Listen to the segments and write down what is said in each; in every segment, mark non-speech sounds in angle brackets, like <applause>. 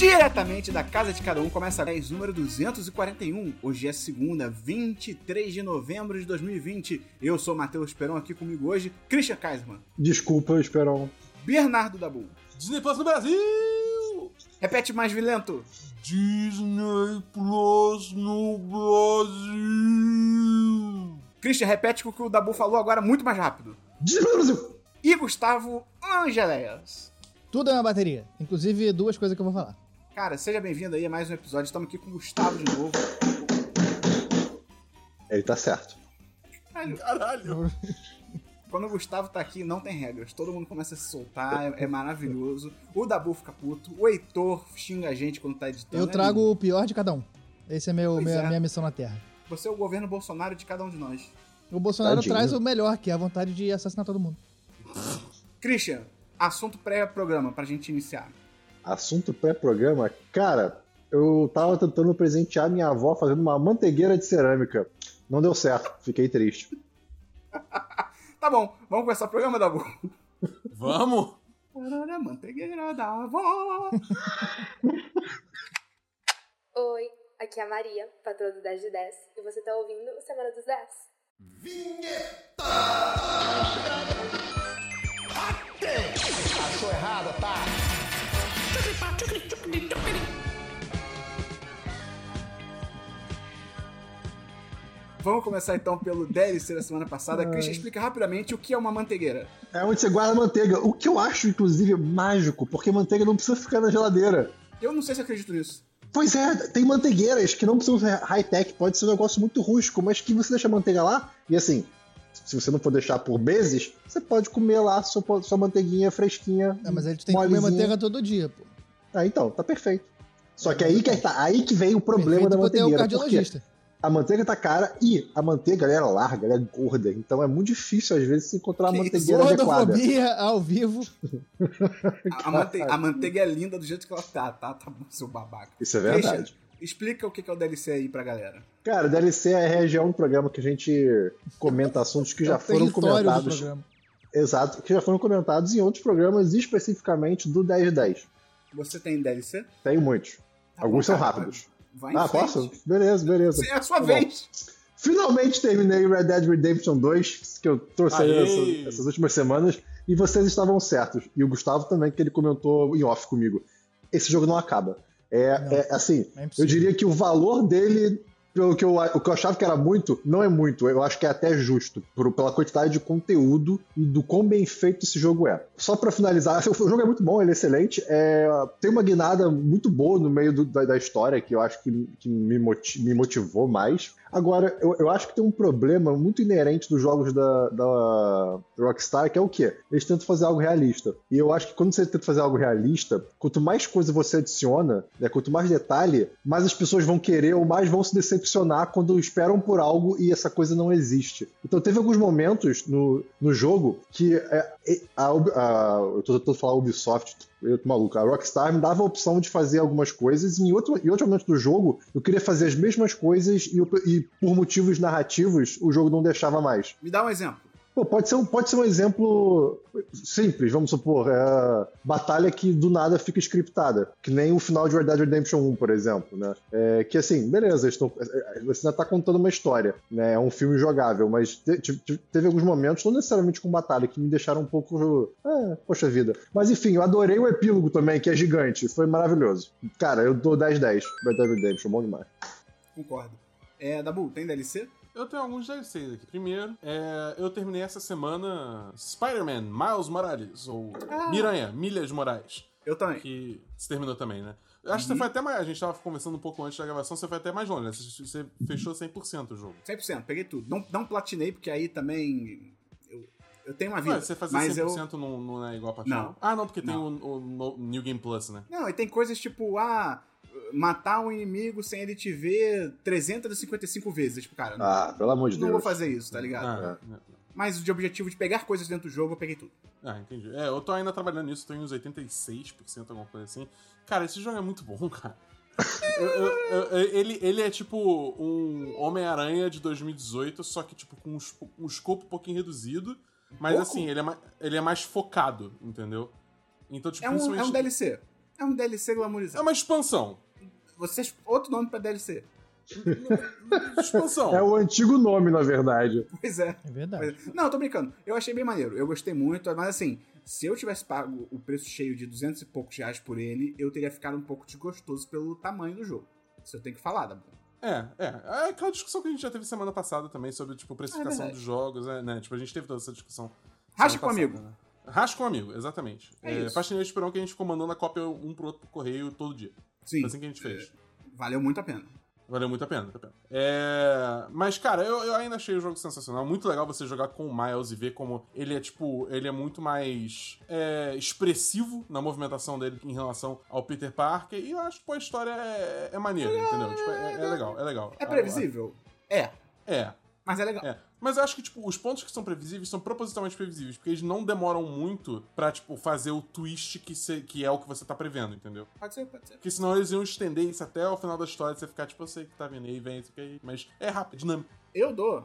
Diretamente da casa de cada um, começa a 10, número 241. Hoje é segunda, 23 de novembro de 2020. Eu sou Matheus Esperon, aqui comigo hoje, Christian Kaisman. Desculpa, Esperon. Bernardo Dabu. Disney Plus no Brasil! Repete mais vilento. Disney Plus no Brasil! Christian, repete o que o Dabu falou agora muito mais rápido. Disney Plus no Brasil! E Gustavo Angeléas. Tudo é uma bateria. Inclusive, duas coisas que eu vou falar. Cara, seja bem-vindo aí a mais um episódio. Estamos aqui com o Gustavo de novo. Ele tá certo. Caralho! Quando o Gustavo tá aqui, não tem regras. Todo mundo começa a se soltar, é, é maravilhoso. O Dabu fica puto, o Heitor xinga a gente quando tá editando. Eu É trago o pior de cada um. Esse é meu, minha, é. minha missão na Terra. Você é o governo Bolsonaro de cada um de nós. O Bolsonaro Tadinho. traz o melhor, que é a vontade de assassinar todo mundo. Christian, assunto pré-programa pra gente iniciar. Assunto pré-programa. Cara, eu tava tentando presentear minha avó fazendo uma mantegueira de cerâmica. Não deu certo, fiquei triste. <laughs> Tá bom, vamos começar o programa, Dabu. Vamos? Tarara, Manteigueira da avó. Oi, aqui é a Maria, patroa do 10 de 10, e você tá ouvindo o Semana dos 10. Vamos começar então pelo DLC da semana passada. Christian, explica rapidamente o que é uma manteigueira. É onde você guarda a manteiga. O que eu acho, inclusive, mágico, porque manteiga não precisa ficar na geladeira. Eu não sei se acredito nisso. Pois é, tem manteigueiras que não precisam ser high-tech, pode ser um negócio muito rústico, mas que você deixa a manteiga lá, e assim, se você não for deixar por meses, você pode comer lá sua, sua manteiguinha fresquinha. É, mas aí tu tem que comer molezinha. manteiga todo dia, pô. Ah, então, tá perfeito. Só que aí que, tá, aí que vem o problema Perfeito da o manteigueira. Porque cardiologista. a manteiga tá cara e a manteiga ela é larga, ela é gorda. Então é muito difícil, às vezes, se encontrar uma Que manteigueira adequada. Ao vivo. A, a mante- a manteiga é linda do jeito que ela tá, tá? Tá bom, seu babaca. Isso é verdade. Christian, explica o que é o DLC aí pra galera. Cara, DLC é a região do programa que a gente comenta assuntos que É já o foram comentados. programa. Exato, que já foram comentados em outros programas, especificamente do 1010. Você tem DLC? Tenho muitos. Tá Alguns bom, são cara, rápidos. Vai em Ah, frente. posso? Beleza, beleza. É a sua Tá bom. vez. Finalmente terminei Red Dead Redemption 2, que eu trouxe aí Aê! essas, últimas semanas, e vocês estavam certos. E o Gustavo também, que ele comentou em off comigo. Esse jogo não acaba. É, Não. é, assim, É eu diria que o valor dele, pelo que eu, o que eu achava que era muito, não é muito. Eu acho que é até justo, por- pela quantidade de conteúdo e do quão bem feito esse jogo é. Só pra finalizar, <laughs> o jogo é muito bom, ele é excelente. É, tem uma guinada muito boa no meio do- da, da história que eu acho que, que me, moti- me motivou mais. Agora, eu, eu acho que tem um problema muito inerente dos jogos da, da Rockstar, que é o quê? Eles tentam fazer algo realista. E eu acho que quando você tenta fazer algo realista, quanto mais coisa você adiciona, né, quanto mais detalhe, mais as pessoas vão querer ou mais vão se decepcionar quando esperam por algo e essa coisa não existe. Então teve alguns momentos no, no jogo que é, a, a- eu tô tentando falar Ubisoft, eu tô maluco. A Rockstar me dava a opção de fazer algumas coisas, e em outro, em outro momento do jogo, eu queria fazer as mesmas coisas e, eu- e por motivos narrativos o jogo não deixava mais. Me dá um exemplo. Pô, pode ser, um, pode ser um exemplo simples, vamos supor. É, batalha que do nada fica scriptada. Que nem o final de Dead Redemption 1, por exemplo. Né? É, que assim, beleza, eles tão- é, você ainda tá contando uma história. Né? É um filme jogável, mas te- te- teve alguns momentos, não necessariamente com batalha, que me deixaram um pouco. É, poxa vida. Mas enfim, eu adorei o epílogo também, que é gigante. Foi maravilhoso. Cara, eu dou 10-10. Red Dead Redemption, bom demais. Concordo. É, Dabu, tem DLC? Eu tenho alguns DLCs aqui. Primeiro, é, eu terminei essa semana Spider-Man Miles Morales, ou Ah. Miranha, Milhas Morais, Eu também. que se terminou também, né? Eu acho que Uhum. você foi até mais. A gente tava conversando um pouco antes da gravação, você foi até mais longe, né? Você, você fechou 100% o jogo. 100%, peguei tudo. Não, não platinei, porque aí também. Eu, eu tenho uma vida. Ué, você fazer mas 100% eu. não, não é igual a Não. partida? Ah, não, porque tem Não. o, o New Game Plus, né? Não, e tem coisas tipo, ah, matar um inimigo sem ele te ver 355 vezes. Tipo, cara, não, Ah, pelo amor de não Deus. vou fazer isso, tá ligado? Ah, é. Mas de objetivo de pegar coisas dentro do jogo, eu peguei tudo. Ah, entendi. É, eu tô ainda trabalhando nisso, tô em uns 86%, alguma coisa assim. Cara, esse jogo é muito bom, <laughs> cara. Eu- eu- eu- ele, ele é tipo um Homem-Aranha de 2018, só que tipo com um, um escopo um pouquinho reduzido. Mas Pouco? assim, ele é, mais, ele é mais focado, entendeu? Então, tipo, É um, é um principalmente- DLC. É um DLC É glamourizado. uma expansão. Vocês, outro nome pra DLC. Expansão. <laughs> É o antigo nome, na verdade. Pois é. É verdade. Pois é. Não, eu tô brincando. Eu achei bem maneiro. Eu gostei muito, mas assim, se eu tivesse pago o preço cheio de 200 e poucos reais por ele, eu teria ficado um pouco desgostoso pelo tamanho do jogo. Isso eu tenho que falar, Dabu. É, é. É aquela discussão que a gente já teve semana passada também sobre, tipo, precificação verdade. dos jogos, é, né? Tipo, a gente teve toda essa discussão. Semana com passada, amigo. Né? Rasca com amigo, exatamente. É É, isso. Faxineiro de Esperão que a gente ficou mandando a cópia um pro outro por correio todo dia. Sim. Foi assim que a gente fez. Valeu muito a pena. Valeu muito a pena, muito a pena. É... Mas, cara, eu, eu ainda achei o jogo sensacional. Muito legal você jogar com o Miles e ver como ele é, tipo, ele é muito mais é, expressivo na movimentação dele em relação ao Peter Parker. E eu acho que, pô, a história é, é maneira, entendeu? Tipo, é, é legal, é legal. É previsível? É. É, Mas é legal. é. Mas eu acho que, tipo, os pontos que são previsíveis são propositalmente previsíveis, porque eles não demoram muito pra, tipo, fazer o twist que, cê- que é o que você tá prevendo, entendeu? Pode ser, pode ser. Porque senão eles iam estender isso até o final da história, você ficar, tipo, eu sei que tá vindo aí, vem, isso aqui, mas é rápido, é dinâmico. Eu dou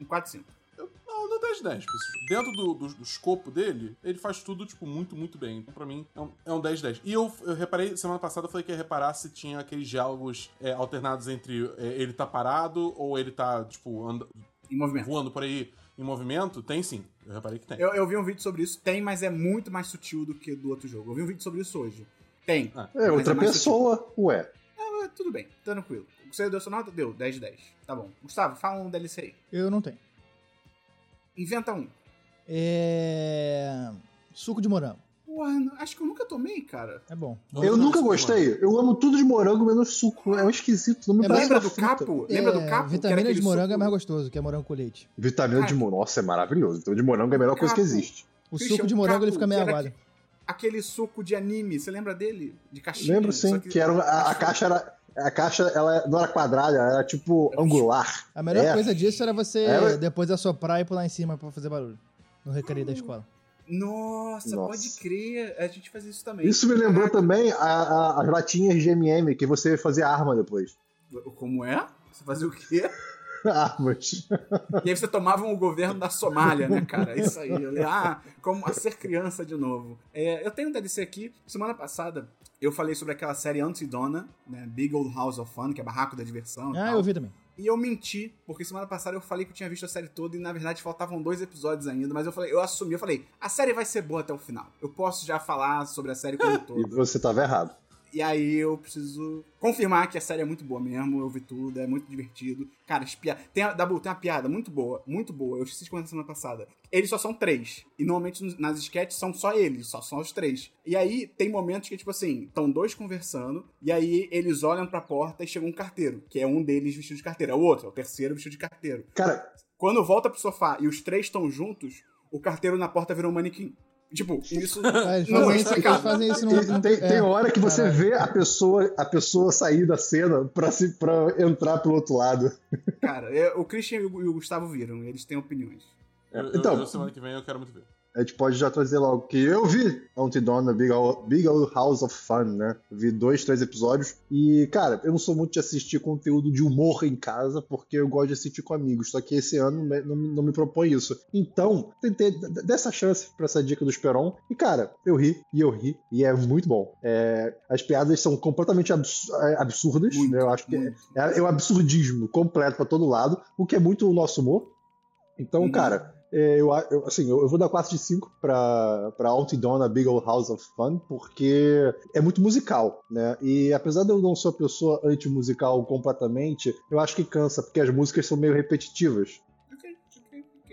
um 4-5. Eu, não, não 10 10 pra esse jogo. Dentro do, do, do escopo dele, ele faz tudo, tipo, muito, muito bem. Então, pra mim, é um, é um 10 10. E eu, eu reparei, semana passada eu falei que ia reparar se tinha aqueles diálogos é, alternados entre é, ele tá parado ou ele tá, tipo, anda, Em movimento. voando por aí em movimento. Tem sim. Eu reparei que tem. Eu, eu vi um vídeo sobre isso. Tem, mas é muito mais sutil do que do outro jogo. Eu vi um vídeo sobre isso hoje. Tem. Ah. É mas outra mais pessoa, ué. sutil. Ah, tudo bem, tranquilo. Você deu sua nota? Deu, 10 de 10. Tá bom. Gustavo, fala um DLC aí. Eu não tenho. Inventa um. É. Suco de morango. Porra, acho que eu nunca tomei, cara. É bom. Eu nunca gostei. Eu amo tudo de morango menos suco. É um esquisito. Não me É, Lembra do fruta. capo? Lembra do É, capo? Que Vitamina de morango suco- é mais gostoso, que é morango com leite. Vitamina de morango. Nossa, é maravilhoso. Então, de morango é a melhor coisa que Capo. existe. O Christian, suco de morango capo, ele fica meio que aguado. Aquele suco de anime, você lembra dele? De caixinha? Lembro sim, Só que, era a, a caixa era. A caixa ela não era quadrada, ela era tipo angular. A melhor É. coisa disso era você É. depois assoprar e pular em cima pra fazer barulho. No recreio da escola. Nossa, Nossa. pode crer. A gente fazia isso também. Isso me lembrou Caraca. também a- a- as latinhas de MM, que você fazia arma depois. Como é? Você fazia o quê? <laughs> Armas. E aí você tomava o governo da Somália, né, cara? Isso aí. Eu ah, como a ser criança de novo. É, eu tenho um DLC aqui. Semana passada eu falei sobre aquela série Antidona, né? Big Old House of Fun, que é barraco da diversão. Ah, tal. eu vi também. E eu menti, porque semana passada eu falei que eu tinha visto a série toda e na verdade faltavam dois episódios ainda, mas eu falei, eu assumi, eu falei, a série vai ser boa até o final. Eu posso já falar sobre a série como um <laughs> E todo. você tava errado. E aí eu preciso confirmar que a série é muito boa mesmo, eu vi tudo, é muito divertido. Cara, as piadas. Tem, a- Dabu, tem uma piada muito boa, muito boa. Eu esqueci de contar semana passada. Eles só são três. E normalmente nas sketches são só eles, só são os três. E aí tem momentos que, tipo assim, estão dois conversando, e aí eles olham pra porta e chega um carteiro, que é um deles vestido de carteiro. É o outro, é o terceiro vestido de carteiro. Cara, Quando volta pro sofá e os três estão juntos, o carteiro na porta virou um manequim. Tipo, isso. Ah, eles, Não, fazem é explicado. fazem isso no. e no- tem, é. tem hora que você Caralho. vê a pessoa, a pessoa sair da cena pra, se, pra entrar pelo outro lado. Cara, é, o Christian e o e o Gustavo viram, eles têm opiniões. Eu, eu- Então- eu, semana que vem eu quero muito ver. A gente pode já trazer logo que eu vi Antidona Big Old, Big Old House of Fun, né? Vi dois, três episódios. E, cara, eu não sou muito de assistir conteúdo de humor em casa, porque eu gosto de assistir com amigos. Só que esse ano não, me- não me propõe isso. Então, tentei dessa chance pra essa dica do Esperon. E, cara, eu ri e eu ri. E é muito bom. É, as piadas são completamente abs- é, absurdas. Muito, né? Eu acho que é, é um absurdismo completo pra todo lado, o que é muito o nosso humor. Então, Uhum. cara, é, eu, a- eu- assim, eu, eu vou dar 4 de 5 pra, pra Altidona Big Old House of Fun, porque é muito musical, né? E apesar de eu não ser uma pessoa anti-musical completamente, eu acho que cansa, porque as músicas são meio repetitivas.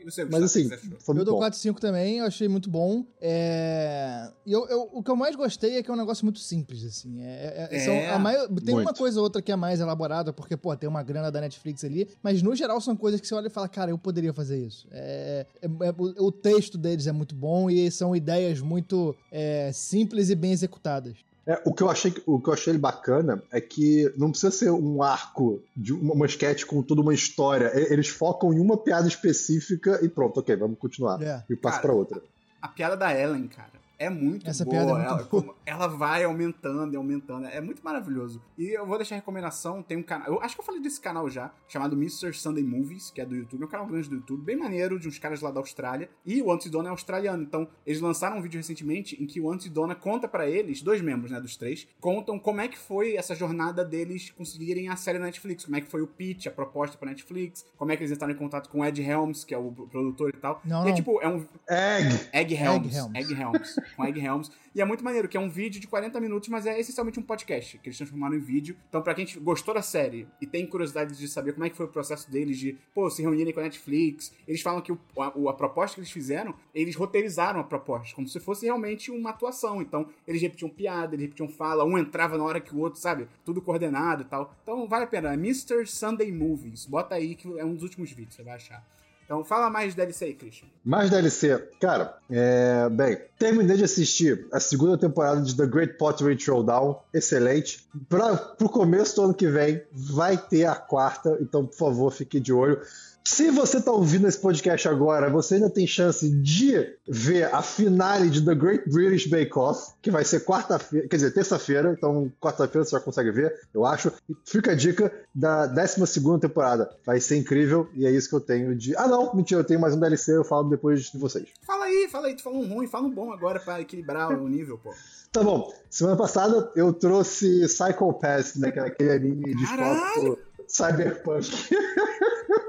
Você, Mas assim, foi Eu muito dou bom. 4 e 5 também, eu achei muito bom. É... E eu, eu- o que eu mais gostei é que é um negócio muito simples, assim. É, é- É, são a mai- Tem uma muito. coisa ou outra que é mais elaborada, porque, pô, tem uma grana da Netflix ali, mas no geral são coisas que você olha e fala, cara, eu poderia fazer isso. É, é- é- o, o texto deles é muito bom e são ideias muito é, simples e bem executadas. É, o, que eu achei, o que eu achei bacana é que não precisa ser um arco de uma, uma sketch com toda uma história. E- Eles focam em uma piada específica e pronto, ok, vamos continuar. É. E passa pra outra. A piada da Ellen, cara. É muito Essa boa. piada é muito ela, boa. como- ela vai aumentando e aumentando. É muito maravilhoso. E eu vou deixar a recomendação. Tem um canal. Eu acho que eu falei desse canal já, chamado Mr. Sunday Movies, que é do YouTube. É um canal grande do YouTube, bem maneiro, de uns caras lá da Austrália. E o Antidona é australiano. Então, eles lançaram um vídeo recentemente em que o Antidona conta pra eles, dois membros, né, dos três, contam como é que foi essa jornada deles conseguirem a série na Netflix. Como é que foi o pitch, a proposta pra Netflix. Como é que eles entraram em contato com o Ed Helms, que é o produtor e tal. Não, e é não. tipo, é um Egg! Egg Helms. Helms. Egg Helms. Com Egg Helms. E é muito maneiro, que é um vídeo de 40 minutos, mas é essencialmente um podcast, que eles transformaram em vídeo. Então, pra quem gostou da série e tem curiosidade de saber como é que foi o processo deles de, pô, se reunirem com a Netflix, eles falam que o- a, a proposta que eles fizeram, eles roteirizaram a proposta, como se fosse realmente uma atuação. Então, eles repetiam piada, eles repetiam fala, um entrava na hora que o outro, sabe? Tudo coordenado e tal. Então, vale a pena. Mr. Sunday Movies. Bota aí que é um dos últimos vídeos, você vai achar. Então, fala mais de DLC aí, Christian. Mais DLC. Cara, é... bem, terminei de assistir a segunda temporada de The Great Pottery Throwdown. Excelente. Pra, pro começo do ano que vem, vai ter a quarta, então, por favor, fique de olho. Se você tá ouvindo esse podcast agora, você ainda tem chance de ver a finale de The Great British Bake Off, que vai ser quarta-feira, quer dizer, terça-feira, então quarta-feira você já consegue ver, eu acho. E fica a dica da 12 temporada. Vai ser incrível e é isso que eu tenho de. Ah, não, mentira, eu tenho mais um DLC, eu falo depois de vocês. Fala aí, fala aí. Tu falou um ruim, fala um bom agora pra equilibrar o nível, pô. <laughs> Tá bom, semana passada eu trouxe Psycho Pass, né, é aquele anime de Caralho! cyberpunk. <laughs>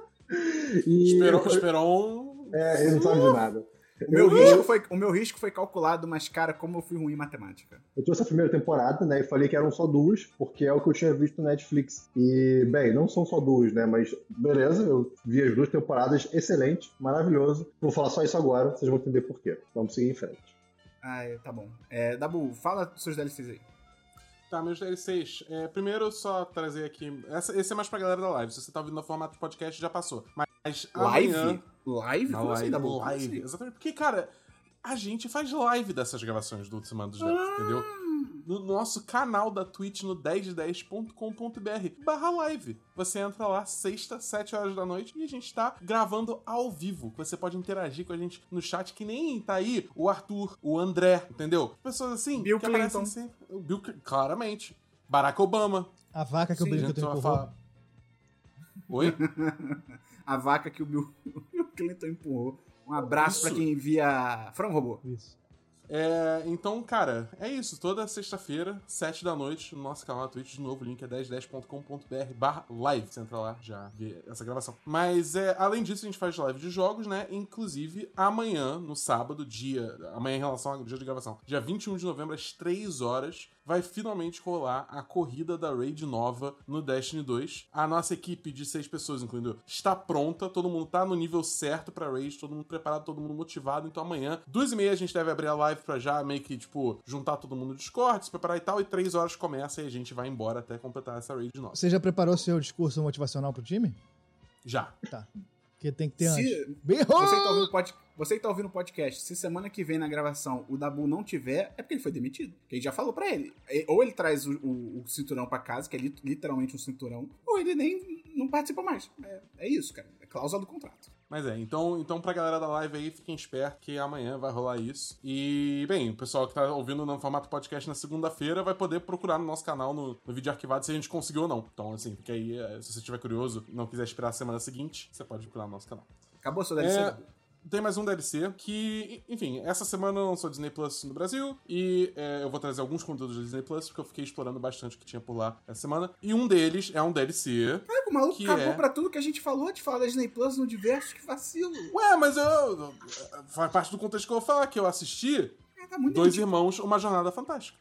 e Esperou, esperou um. É, ele não sabe de nada. O meu, Eu- risco foi, o meu risco foi calculado, mas, cara, como eu fui ruim em matemática. Eu trouxe a primeira temporada, né? E falei que eram só duas, porque é o que eu tinha visto no Netflix. E, bem, não são só duas, né? Mas beleza, eu vi as duas temporadas, excelente, maravilhoso. Vou falar só isso agora, vocês vão entender por quê. Vamos seguir em frente. Ah, é, tá bom. É, Dabu, fala seus DLCs aí. Tá, meus DLCs. É, primeiro, só trazer aqui. Essa, esse é mais pra galera da live. Se você tá ouvindo no formato de podcast, já passou. Mas Live? amanhã. Live? Na Como assim, live? Como live. assim? Exatamente. Porque, cara, a gente faz live dessas gravações do Semana dos Devs, entendeu? No nosso canal da Twitch no 1010.com.br barra live. Você entra lá sexta, 7 horas da noite e a gente tá gravando ao vivo. Você pode interagir com a gente no chat, que nem tá aí o Arthur, o André, entendeu? Pessoas assim Bill que aparecem Clinton. sempre. O Bill, Cl- claramente. Barack Obama. A vaca que o Sim, Bill Clinton empurrou. falar- Oi? <laughs> A vaca que o Bill, <laughs> o Bill Clinton empurrou. Um abraço pra Isso. quem via Frango Robô. Isso. É, então, cara, é isso. Toda sexta-feira, 7 da noite, no nosso canal na Twitch, de novo, o link é 1010.com.br barra live. Você entra lá, já vê essa gravação. Mas, é, além disso, a gente faz live de jogos, né? Inclusive, amanhã, no sábado, dia... Amanhã em relação ao dia de gravação. Dia 21 de novembro, às 3 horas, vai finalmente rolar a corrida da Raid Nova no Destiny 2. A nossa equipe de seis pessoas, incluindo, eu, está pronta. Todo mundo tá no nível certo pra Raid, todo mundo preparado, todo mundo motivado. Então amanhã, duas e meia, a gente deve abrir a live pra já meio que, tipo, juntar todo mundo no Discord, se preparar e tal. E três horas começa e a gente vai embora até completar essa Raid nova. Você já preparou seu discurso motivacional pro time? Já. Tá. Porque tem que ter antes. Se, Bem- você, que tá ouvindo <laughs> o pod- você que tá ouvindo o podcast, se semana que vem na gravação o Dabu não tiver, é porque ele foi demitido. Que a gente já falou pra ele. E- Ou ele traz o, o- o cinturão pra casa, que é lit- literalmente um cinturão, ou ele nem não participa mais. É, é isso, cara. É cláusula do contrato. Mas é, então, então pra galera da live aí, fiquem espertos que amanhã vai rolar isso. E, bem, o pessoal que tá ouvindo no formato podcast na segunda-feira vai poder procurar no nosso canal, no, no vídeo arquivado, se a gente conseguiu ou não. Então, assim, fica aí, é, se você estiver curioso e não quiser esperar a semana seguinte, você pode procurar no nosso canal. Acabou seu DLC, É. Tem mais um DLC que, enfim, essa semana eu lançou Disney Plus no Brasil e é, eu vou trazer alguns conteúdos da Disney Plus porque eu fiquei explorando bastante o que tinha por lá essa semana. E um deles é um DLC. Caraca, o maluco Que acabou é? pra tudo que a gente falou de falar da Disney Plus no diverso, que vacilo. Ué, mas eu. eu- Faz parte do contexto que eu vou falar, que eu assisti É, tá muito Dois ridículo. Irmãos, Uma Jornada Fantástica.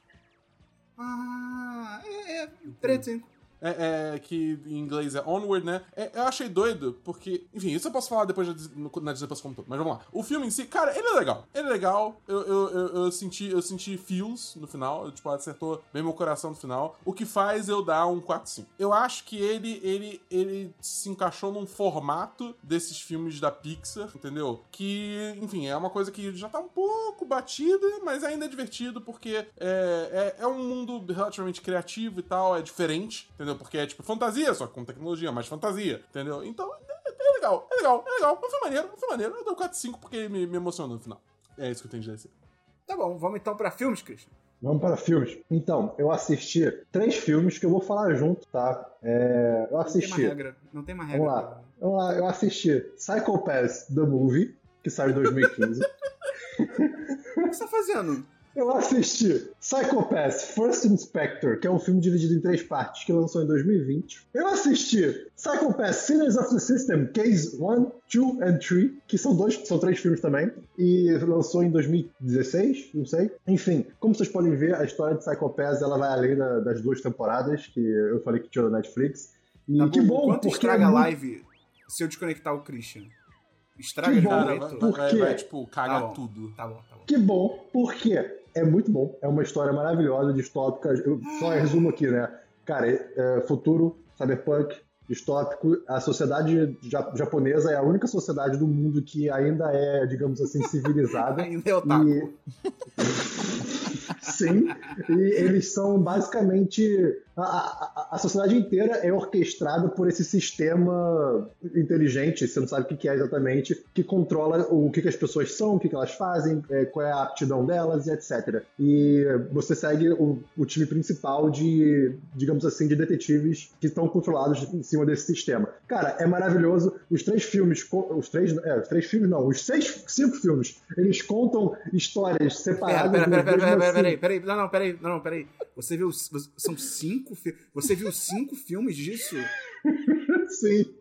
Ah, é, é 35. É, é, que em inglês é Onward, né? É, eu achei doido, porque, enfim, isso eu posso falar depois na Disney Plus como todo, mas vamos lá. O filme em si, cara, ele é legal. Ele é legal. Eu, eu, eu, eu senti, eu senti feels no final, eu, tipo, acertou bem meu coração no final, o que faz eu dar um 4-5. Eu acho que ele, ele, ele se encaixou num formato desses filmes da Pixar, entendeu? Que, enfim, é uma coisa que já tá um pouco batida, mas ainda é divertido, porque é, é, é um mundo relativamente criativo e tal, é diferente, entendeu? Porque é tipo fantasia, só com tecnologia, mais fantasia, entendeu? Então, é, é legal, é legal, é legal. Mas foi maneiro, foi maneiro. Eu dou 4-5 porque me, me emocionou no final. É isso que eu tenho de dizer. Tá bom, vamos então pra filmes, Christian. Vamos para filmes. Então, eu assisti três filmes que eu vou falar junto, tá? É, eu Não tem uma assisti. regra. Não tem uma regra. Vamos lá. Vamos lá, eu assisti Psycho Pass The Movie, que saiu em 2015. <laughs> O que você tá fazendo? Eu assisti Psycho Pass First Inspector, que é um filme dividido em três partes, que lançou em 2020. Eu assisti Psycho Pass Sinners of the System, Case 1, 2 and 3, que são dois, são três filmes também, e lançou em 2016, não sei. Enfim, como vocês podem ver, a história de Psycho Pass ela vai além da- das duas temporadas que eu falei que tinha na Netflix. E Tá que bom, Quanto porque estraga é a muito- live se eu desconectar o Christian? Estraga Que de bom. vai, vai- tipo, cagar Tá bom. tudo. Tá bom, tá bom. Que bom, porque é muito bom. É uma história maravilhosa, distópica. Eu só resumo aqui, né? Cara, é, é, futuro, cyberpunk, distópico. A sociedade ja- japonesa é a única sociedade do mundo que ainda é, digamos assim, <laughs> civilizada. Ainda é otaku. E- <laughs> Sim, e eles são basicamente. A, a- a sociedade inteira é orquestrada por esse sistema inteligente, você não sabe o que é exatamente, que controla o que, que as pessoas são, o que, que elas fazem, é, qual é a aptidão delas e etc. E você segue o, o time principal de, digamos assim, de detetives que estão controlados em cima desse sistema. Cara, é maravilhoso. Os três filmes, os três, é, os três filmes não, os seis, cinco filmes, eles contam histórias Pera, separadas. pera, pera, mas pera, mesmo pera, pera, assim- peraí, peraí. Não, não, peraí. Não, não, peraí. Você viu. São cinco filmes. Você viu cinco filmes disso? <laughs> Sim.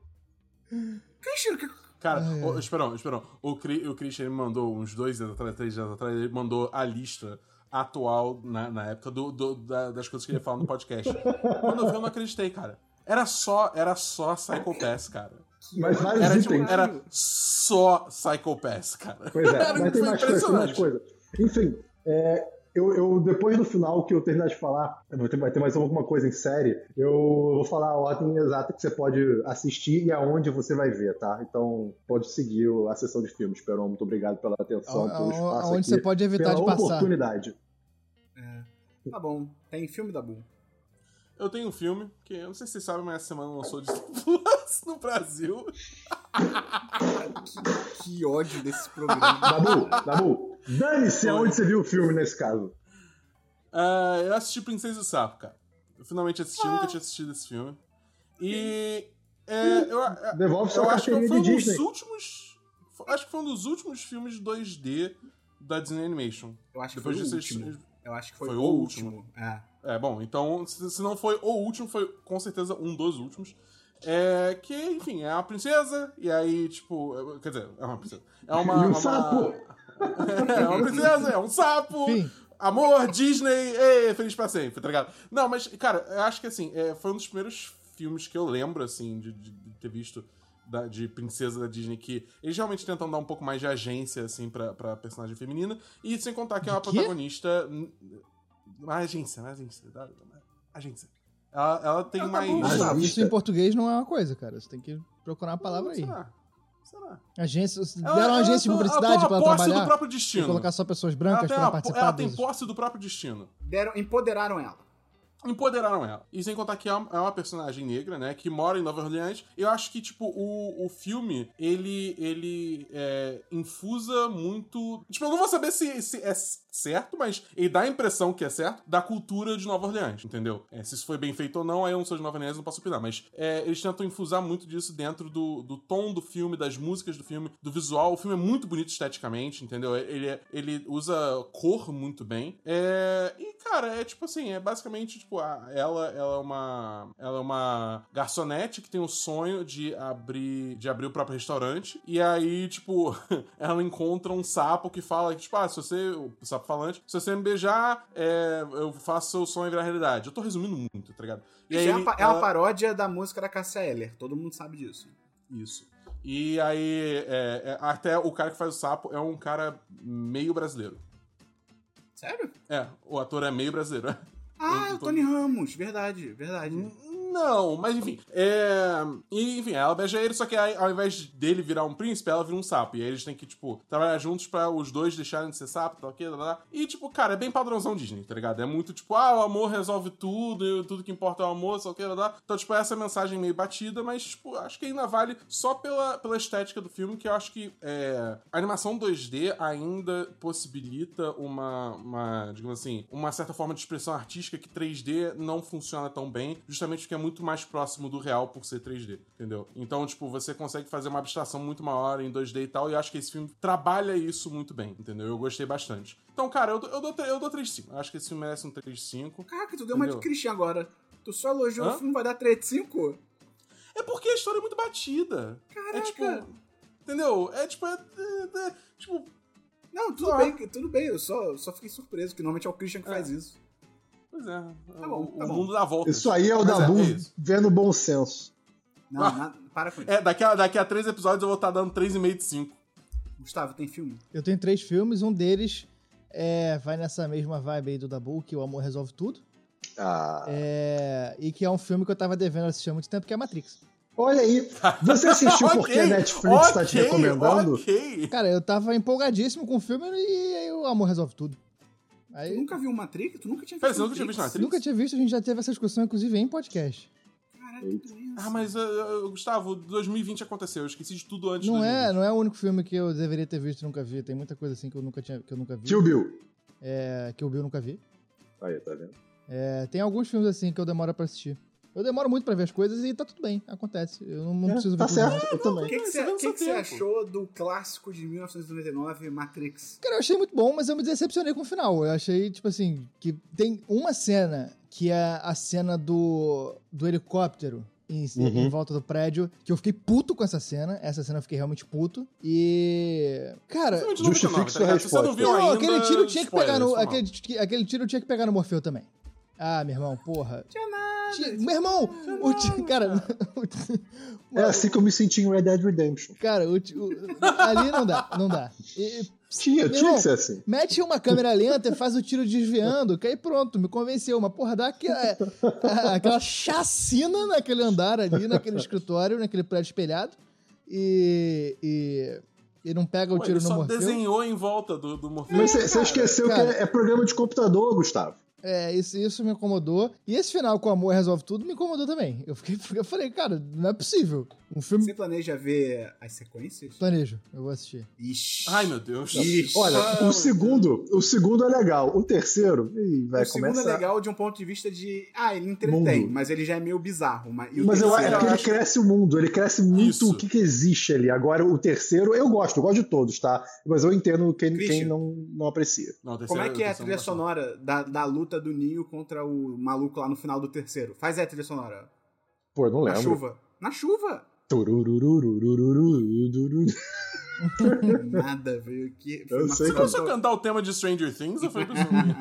Christian, que- Cara, Ai, o, ai. esperão, esperão. O, Cri- o Christian ele mandou uns dois dias atrás, três dias atrás, ele mandou a lista atual na, na época do, do- da- das coisas que ele ia falar no podcast. Quando eu vi, eu não acreditei, cara. Era só, era só Psycho Pass, cara. Mas vários Era, tipo, itens. era só Psycho Pass, cara. Pois é, mas tem mais coisa, tem mais coisa. Enfim, é, eu, eu- depois do final que eu terminar de falar, vai ter, vai ter mais alguma coisa em série, eu vou falar a ordem exata que você pode assistir e aonde você vai ver, tá? Então pode seguir a sessão de filmes. Esperon, muito obrigado pela atenção, A- pelo espaço Aonde aqui, você pode evitar pela de passar. oportunidade. Tá bom. Tem filme da Bull. Eu tenho um filme, que eu não sei se vocês sabem, mas essa semana lançou Plus no Brasil. <laughs> Que ódio desse programa. Dabu, Dabu, dane-se aonde você viu o filme nesse caso. Ah, eu assisti Princesa e o Sapo, cara. Eu finalmente assisti, Ah. nunca tinha assistido esse filme. E. é, eu, Devolve sua eu acho que foi um dos últimos. Acho que foi um dos últimos filmes 2D da Disney Animation. Eu acho que Depois foi o último. Eu acho que foi, Foi o o último. É. É, bom, então, se, se não foi o último, foi com certeza um dos últimos. É, que, enfim, é uma princesa, e aí, tipo, é- quer dizer, é uma princesa. É <laughs> uma. E um uma- sapo. É uma princesa, é um sapo. Fim. Amor, Disney, feliz pra sempre, tá ligado? Não, mas, cara, eu acho que, assim, é, foi um dos primeiros filmes que eu lembro, assim, de, de- de ter visto da- de princesa da Disney, que eles realmente tentam dar um pouco mais de agência, assim, pra, pra personagem feminina, e sem contar que é uma protagonista... n- Uma agência, uma agência, da- uma agência. Ela, ela tem Ela tá mais... bom? Isso em português não é uma coisa, cara. Você tem que procurar uma palavra aí. Será? Será? Agência, se Ela- deram uma ela agência de publicidade posse trabalhar. do próprio E destino. colocar só pessoas brancas tem, pra a- participar ela tem posse do próprio destino. Deram, empoderaram ela. Empoderaram ela. E sem contar que é uma é uma personagem negra, né? Que mora em Nova Orleans. Eu acho que, tipo, o, o filme, ele, ele é, infusa muito. Tipo, eu não vou saber se, se é certo, mas ele dá a impressão que é certo da cultura de Nova Orleans, entendeu? É, se isso foi bem feito ou não, aí eu não sou de Nova Orleans, não posso opinar. Mas é, eles tentam infusar muito disso dentro do, do tom do filme, das músicas do filme, do visual. O filme é muito bonito esteticamente, entendeu? Ele, é- ele usa cor muito bem. É, e, cara, é tipo assim, é basicamente, tipo, a- ela, ela é uma. Ela é uma garçonete que tem o sonho de abrir. de abrir o próprio restaurante. E aí, tipo, <laughs> ela encontra um sapo que fala que, tipo, ah, se você. O sapo falante, se você me beijar, é, eu faço seu sonho virar realidade. Eu tô resumindo muito, tá ligado? E é, pa- é uma ela- paródia da música da Cassia Eller. Todo mundo sabe disso. Isso. E aí, é, é, até o cara que faz o sapo é um cara meio brasileiro. Sério? É, o ator é meio brasileiro. <laughs> Ah, Eu o Tony Ramos. Verdade, verdade. Não, mas enfim. É... E, enfim, ela beija ele, só que aí, ao invés dele virar um príncipe, ela vira um sapo. E aí eles têm que, tipo, trabalhar juntos pra os dois deixarem de ser sapo, tal, que, tal. E, tipo, cara, é bem padrãozão Disney, tá ligado? É muito, tipo, ah, o amor resolve tudo, tudo que importa é o amor, tal, que, tal. Então, tipo, essa mensagem meio batida, mas, tipo, acho que ainda vale só pela, pela estética do filme, que eu acho que é... a animação 2D ainda possibilita uma, uma, digamos assim, uma certa forma de expressão artística que 3D não funciona tão bem, justamente porque é muito mais próximo do real por ser 3D, entendeu? Então, tipo, você consegue fazer uma abstração muito maior em 2D e tal, e eu acho que esse filme trabalha isso muito bem, entendeu? Eu gostei bastante. Então, cara, eu, dou- eu dou, eu dou 3 de 5. Eu acho que esse filme merece um 3 de 5. Caraca, tu deu uma de Entendeu? Christian agora. Tu só elogiou Hã? o filme, vai dar 3 de 5? É porque a história é muito batida. Caraca. É tipo. Entendeu? É tipo. É, é- é- tipo. Não, tudo Ah. bem, tudo bem. Eu só, só fiquei surpreso, que normalmente é o Christian que É. faz isso. Pois é. Tá bom, o tá o bom. mundo dá volta. Isso aí é o Mas Dabu é isso. vendo bom senso. Não, Ah. nada- para com isso. É, daqui a, daqui a três episódios eu vou estar dando 3,5 de 5. Gustavo, tem filme? Eu tenho três filmes, um deles é, vai nessa mesma vibe aí do Dabu, que o amor resolve tudo. Ah, É, e que é um filme que eu tava devendo assistir há muito tempo, que é Matrix. olha aí. Você assistiu <laughs> porque a Netflix tá te recomendando? Ok. Cara, eu tava empolgadíssimo com o filme e aí o amor resolve tudo. Tu Aí, nunca viu Matrix? Tu nunca tinha visto Pera, você nunca tinha visto Matrix? nunca tinha visto, a gente já teve essa discussão, inclusive, em podcast. Caralho, que. Ah, mas, uh, Gustavo, 2020 aconteceu. Eu esqueci de tudo antes de Não é, 2020. não é o único filme que eu deveria ter visto e nunca vi. Tem muita coisa assim que eu nunca, tinha, que eu nunca vi. Tio Bill. É, que o Bill nunca vi. Aí, tá vendo? É, tem alguns filmes assim que eu demoro pra assistir. Eu demoro muito pra ver as coisas e tá tudo bem, acontece. Eu não, não É, preciso ver tá tudo, certo, eu O também. que, que, que, que você achou do clássico de 1999, Matrix? Cara, eu achei muito bom, mas eu me decepcionei com o final. Eu achei, tipo assim, que tem uma cena, que é a cena do, do helicóptero em, Uhum. em volta do prédio, que eu fiquei puto com essa cena. Essa cena eu fiquei realmente puto. E. Cara. Justifique 99, sua tá você não resposta. viu Não, ainda, aquele tiro tinha que spoiler, pegar no. Aquele, aquele tiro tinha que pegar no Morfeu também. Ah, meu irmão, porra. Tinha nada. Ti- Meu irmão, o ti- cara, <laughs> É assim que eu me senti em Red Dead Redemption. cara, o ti- o- ali não dá, não dá. E- Tinha, Meu tinha irmão, que ser assim. Mete uma câmera lenta e faz o tiro desviando, que aí pronto, me convenceu. Mas, porra, dá aquela, aquela chacina naquele andar ali, naquele escritório, naquele prédio espelhado. E. E, e não pega o Pô, tiro ele no só Morfeu. desenhou em volta do, do Morfeu. Mas você- esqueceu cara. que é, é programa de computador, Gustavo. É, isso, isso me incomodou. E esse final com o amor resolve tudo me incomodou também. Eu, fiquei, <laughs> eu falei, cara, não é possível. Um filme. Você planeja ver as sequências? Planejo, eu vou assistir. Ixi. Ai, meu Deus. Ixi. Olha, Ah, o segundo, o segundo é legal. O terceiro, ih, vai o segundo começar. é legal de um ponto de vista de. Ah, ele entretém, Mundo. mas ele já é meio bizarro. Mas, e o Mas eu terceiro, acho que ele acho- cresce o mundo, ele cresce muito Isso. o que, que existe ali. Agora, o terceiro, eu gosto, eu gosto de todos, tá? Mas eu entendo quem, Christian. quem não, não aprecia. Não, o Como é terceiro- que é a o terceiro trilha sonora da, da luta do Neo contra o maluco lá no final do terceiro? Faz a trilha sonora. Pô, não Na lembro. chuva. Na chuva! Nada, veio aqui. Foi Eu uma sei Você que- começou a cantar o tema de Stranger Things ou foi pro filme?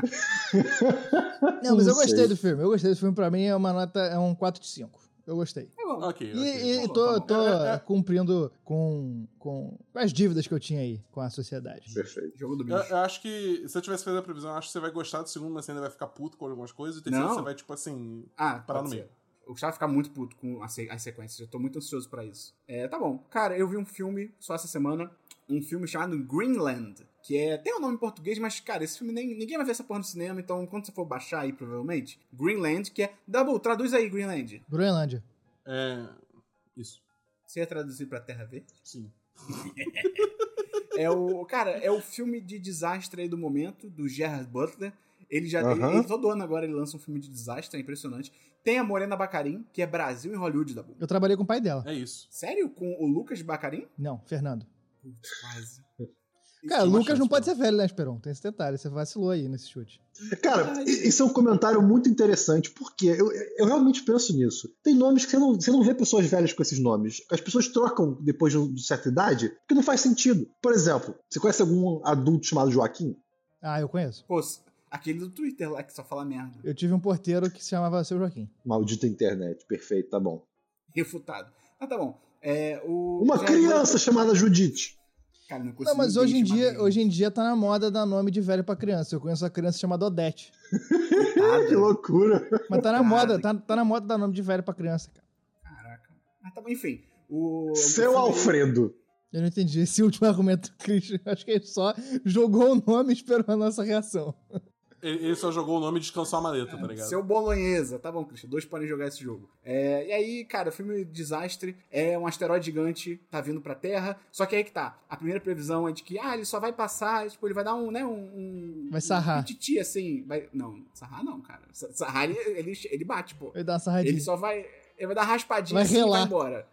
Não, mas eu gostei do filme. Eu gostei do filme. Pra mim é uma nota, é um 4 de 5. Eu gostei. Tá bom. ok, E, ok. e tá tô, tá tô É, é. cumprindo com, com as dívidas que eu tinha aí com a sociedade. Perfeito. Jogo do Eu, bicho. eu acho que se eu tivesse feito a previsão, eu acho que você vai gostar do segundo, mas você ainda vai ficar puto com algumas coisas. E o terceiro Não. você vai, tipo assim. Ah, parar no ser. meio. O Gustavo ficar muito puto com as, se- as sequências. Eu tô muito ansioso pra isso. É, tá bom. Cara, eu vi um filme só essa semana. Um filme chamado Greenland. Que é. Tem um nome em português, mas, cara, esse filme nem, ninguém vai ver essa porra no cinema. Então, quando você for baixar aí, provavelmente. Greenland, que é. Double, traduz aí, Greenland. Groenlândia. É. Isso. Você ia traduzir pra Terra Verde? Sim. <laughs> É o. Cara, é o filme de desastre aí do momento, do Gerard Butler. Ele já. ele- todo ano agora ele lança um filme de desastre, é impressionante. Tem a Morena Bacarin, que é Brasil e Hollywood da Eu trabalhei com o pai dela. É isso. Sério? Com o Lucas Bacarin? Não, Fernando. Putz, quase. Cara, uma Lucas chance, não pode ser velho, né, Esperon? Tem esse detalhe. Você vacilou aí nesse chute. Cara, isso é um comentário muito interessante, porque eu, eu realmente penso nisso. Tem nomes que você não, você não vê pessoas velhas com esses nomes. As pessoas trocam depois de de certa idade, porque não faz sentido. Por exemplo, você conhece algum adulto chamado Joaquim? Ah, eu conheço. Pô, aquele do Twitter lá que só fala merda. Eu tive um porteiro que se chamava Seu Joaquim. Maldita internet, perfeito, tá bom. Refutado. Ah, tá bom. É, o Uma criança chamada Judite. Cara, não consigo Não, mas hoje em, dia, hoje em dia tá na moda dar nome de velho pra criança. Eu conheço uma criança chamada Odete. <laughs> que loucura. Mas tá na moda, tá, tá na moda dar nome de velho pra criança, cara. Caraca. Mas tá bom, enfim. O, Seu Alfredo. Eu não entendi esse último <laughs> argumento do Christian. Acho que ele só jogou o nome e esperou a nossa reação. Ele, só jogou o nome e descansou a maleta, tá ligado? Seu Bolonhesa, tá bom, Christian. Dois podem jogar esse jogo. É, e aí, cara, o filme Desastre é um asteroide gigante, tá vindo pra Terra. Só que aí que tá. A primeira previsão é de que, ah, ele só vai passar, tipo, ele vai dar um, né, um. um Vai sarrar. Um titi, assim. Vai, não, sarrar não, cara. Sa- Sarrar ele, ele, ele bate, pô. Ele dá uma sarradinha. Ele só vai. Ele vai dar raspadinha Vai assim e vai embora.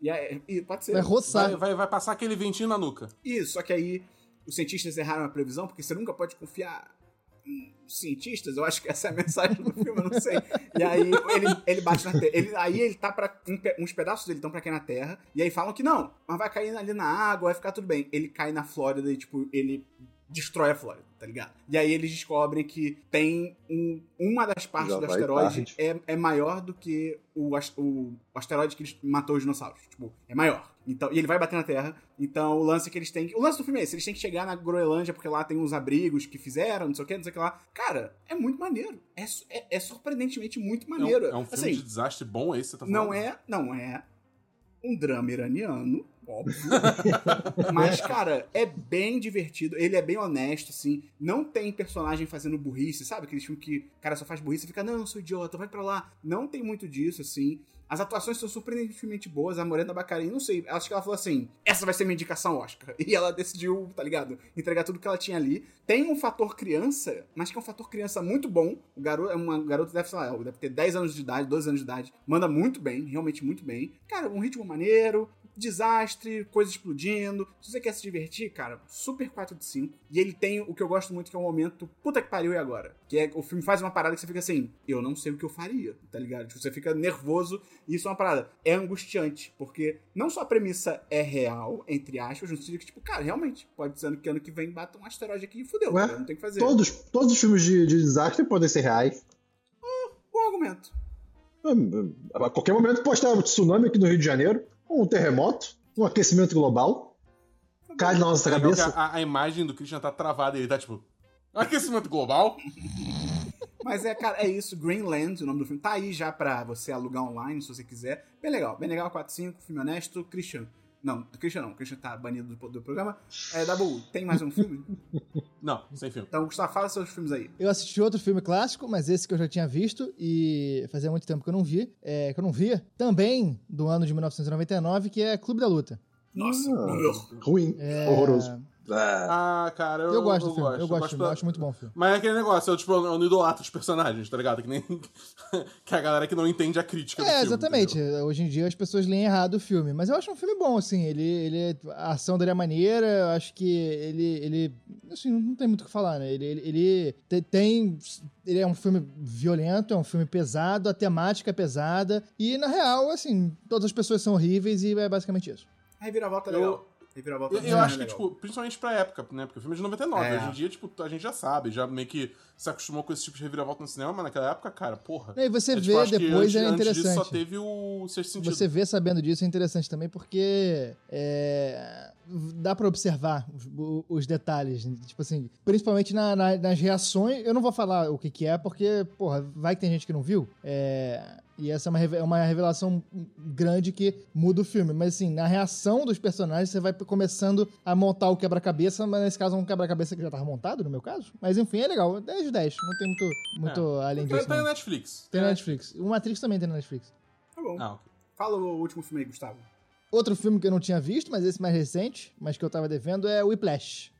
E aí, e pode ser. Vai roçar. Vai, vai, vai passar aquele ventinho na nuca. Isso, só que aí os cientistas erraram a previsão, porque você nunca pode confiar cientistas, eu acho que essa é a <laughs> mensagem do filme, eu não sei. E aí ele, ele bate na Terra. Ele, aí ele tá pra. um uns pedaços dele estão pra cair na Terra, e aí falam que não, mas vai cair ali na água, vai ficar tudo bem. Ele cai na Flórida e, tipo, ele destrói a Flórida, tá ligado? E aí eles descobrem que tem um, uma das partes Já do asteroide é, é maior do que o, as- o asteroide que eles matou os dinossauros. Tipo, é maior. Então, e ele vai bater na Terra. Então o lance que eles têm. O lance do filme é esse: eles têm que chegar na Groenlândia, porque lá tem uns abrigos que fizeram, não sei o que, não sei o que lá. Cara, é muito maneiro. É, é, é surpreendentemente muito É um, maneiro. é um filme assim, de desastre bom, é esse que você tá falando? não é, não é um drama iraniano, óbvio. <laughs> Mas, cara, é bem divertido. Ele é bem honesto, assim. Não tem personagem fazendo burrice, sabe? Aquele filme que o cara só faz burrice e fica, não, eu sou idiota, vai pra lá. Não tem muito disso, assim. As atuações são surpreendentemente boas. A Morena Bacarin, não sei, acho que ela falou assim: essa vai ser minha indicação Oscar. <laughs> E ela decidiu, tá ligado? Entregar tudo que ela tinha ali. Tem um fator criança, mas que é um fator criança muito bom. O garoto, é uma garoto deve, sei lá, deve ter 10 anos de idade, 12 anos de idade. Manda muito bem, realmente muito bem. Cara, um ritmo maneiro, desastre, coisa explodindo. Se você quer se divertir, cara, super 4 de 5. E ele tem o que eu gosto muito, que é o momento puta que pariu e agora. Que é o filme faz uma parada que você fica assim, eu não sei o que eu faria, tá ligado? Tipo, você fica nervoso e isso é uma parada. É angustiante, porque não só a premissa é real, entre aspas, no sentido que, tipo, cara, realmente, pode ser que ano que vem bata um asteroide aqui e fudeu, Ué, não tem que fazer. Todos, todos os filmes de, de desastre podem ser reais. Bom argumento. A qualquer momento pode estar um tsunami aqui no Rio de Janeiro, um terremoto, um aquecimento global. Cai na nossa cabeça. a, a imagem do Christian tá travada, ele tá tipo. Aquecimento global? <laughs> Mas é, cara, é isso. Greenland, o nome do filme, tá aí já pra você alugar online, se você quiser. Bem legal, bem legal, 4-5, filme honesto. Christian. Não, Christian não, Christian tá banido do, do programa. É, Dabu, tem mais um filme? <laughs> Não, sem filme. Então, Gustavo, fala seus filmes aí. Eu assisti outro filme clássico, mas esse que eu já tinha visto e fazia muito tempo que eu não vi, é, que eu não via, também do ano de 1999, que é Clube da Luta. Nossa, Ah, meu. ruim, É, horroroso. Ah, Ah, cara, eu, Eu, gosto do filme, eu gosto do gosto filme, eu acho muito bom o filme. Mas é aquele negócio, eu, tipo, eu não idolatro os personagens, tá ligado? Que nem. <laughs> que a galera que não entende a crítica do É, filme, exatamente. entendeu? Hoje em dia as pessoas leem errado o filme. Mas eu acho um filme bom, assim. Ele, ele, a ação dele é maneira. Eu acho que ele. ele assim, não tem muito o que falar, né? Ele, ele, ele te- tem. Ele é um filme violento, é um filme pesado, a temática é pesada. E, na real, assim, todas as pessoas são horríveis e é basicamente isso. A reviravolta é Eu- legal. Reviravolta Eu, é eu acho que, legal. tipo, principalmente pra época, né? Porque o filme é de 99. É. Hoje em dia, tipo, a gente já sabe, já meio que se acostumou com esse tipo de reviravolta no cinema, mas naquela época, cara, porra. E você É, vê tipo, que depois antes, é antes disso interessante. só teve o Sexto Sentido. Você vê sabendo disso é interessante também porque é, dá pra observar os, os detalhes, tipo assim, principalmente na- na- nas reações. Eu não vou falar o que, que é porque, porra, vai que tem gente que não viu. É, e essa é uma, é uma revelação grande que muda o filme. Mas assim, na reação dos personagens, você vai começando a montar o quebra-cabeça, mas nesse caso é um quebra-cabeça que já tava montado, no meu caso. Mas enfim, é legal. 10 de 10. Não tem muito, muito além Tá, disso. tá na. Netflix. Tem na Netflix. O Matrix também tem na Netflix. Tá bom. Ah, ok. Fala o último filme aí, Gustavo. Outro filme que eu não tinha visto, mas esse mais recente, mas que eu tava devendo, é Whiplash.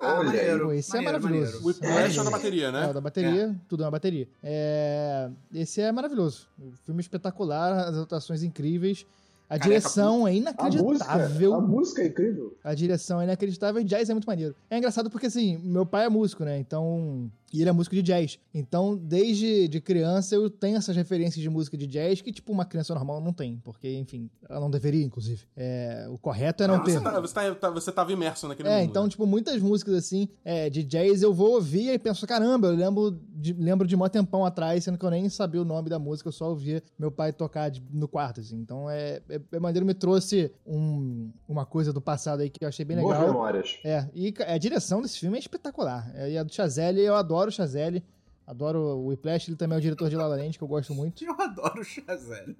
Ah, Olha maneiro. Esse é maneiro, maravilhoso. maneiro. O Whiplash é da bateria, né? É, o da bateria, tudo na bateria. É, esse é maravilhoso. Filme espetacular, as atuações incríveis. A Careca direção é a música, inacreditável. a música é incrível. A direção é inacreditável e jazz é muito maneiro. É engraçado porque, assim, meu pai é músico, né? Então, E ele é músico de jazz. Então, desde de criança, eu tenho essas referências de música de jazz que, tipo, uma criança normal não tem. Porque, enfim, ela não deveria, inclusive. É, o correto é não Ah, ter. você, tá, você, tá, tá- você tava imerso naquele É, mundo. então, né? tipo, muitas músicas assim, é, de jazz eu vou ouvir e penso, caramba, eu lembro de, lembro de mó tempão atrás, sendo que eu nem sabia o nome da música, eu só ouvia meu pai tocar de- no quarto, assim. Então, é, é, é maneiro, me trouxe um- uma coisa do passado aí que eu achei bem Boas legal. memórias. É, e a direção desse filme é espetacular. É, e a do Chazelle, eu adoro o Chazelle. Adoro o Whiplash, ele também é o diretor de La La Land, que eu gosto muito. Eu adoro o Chazelle.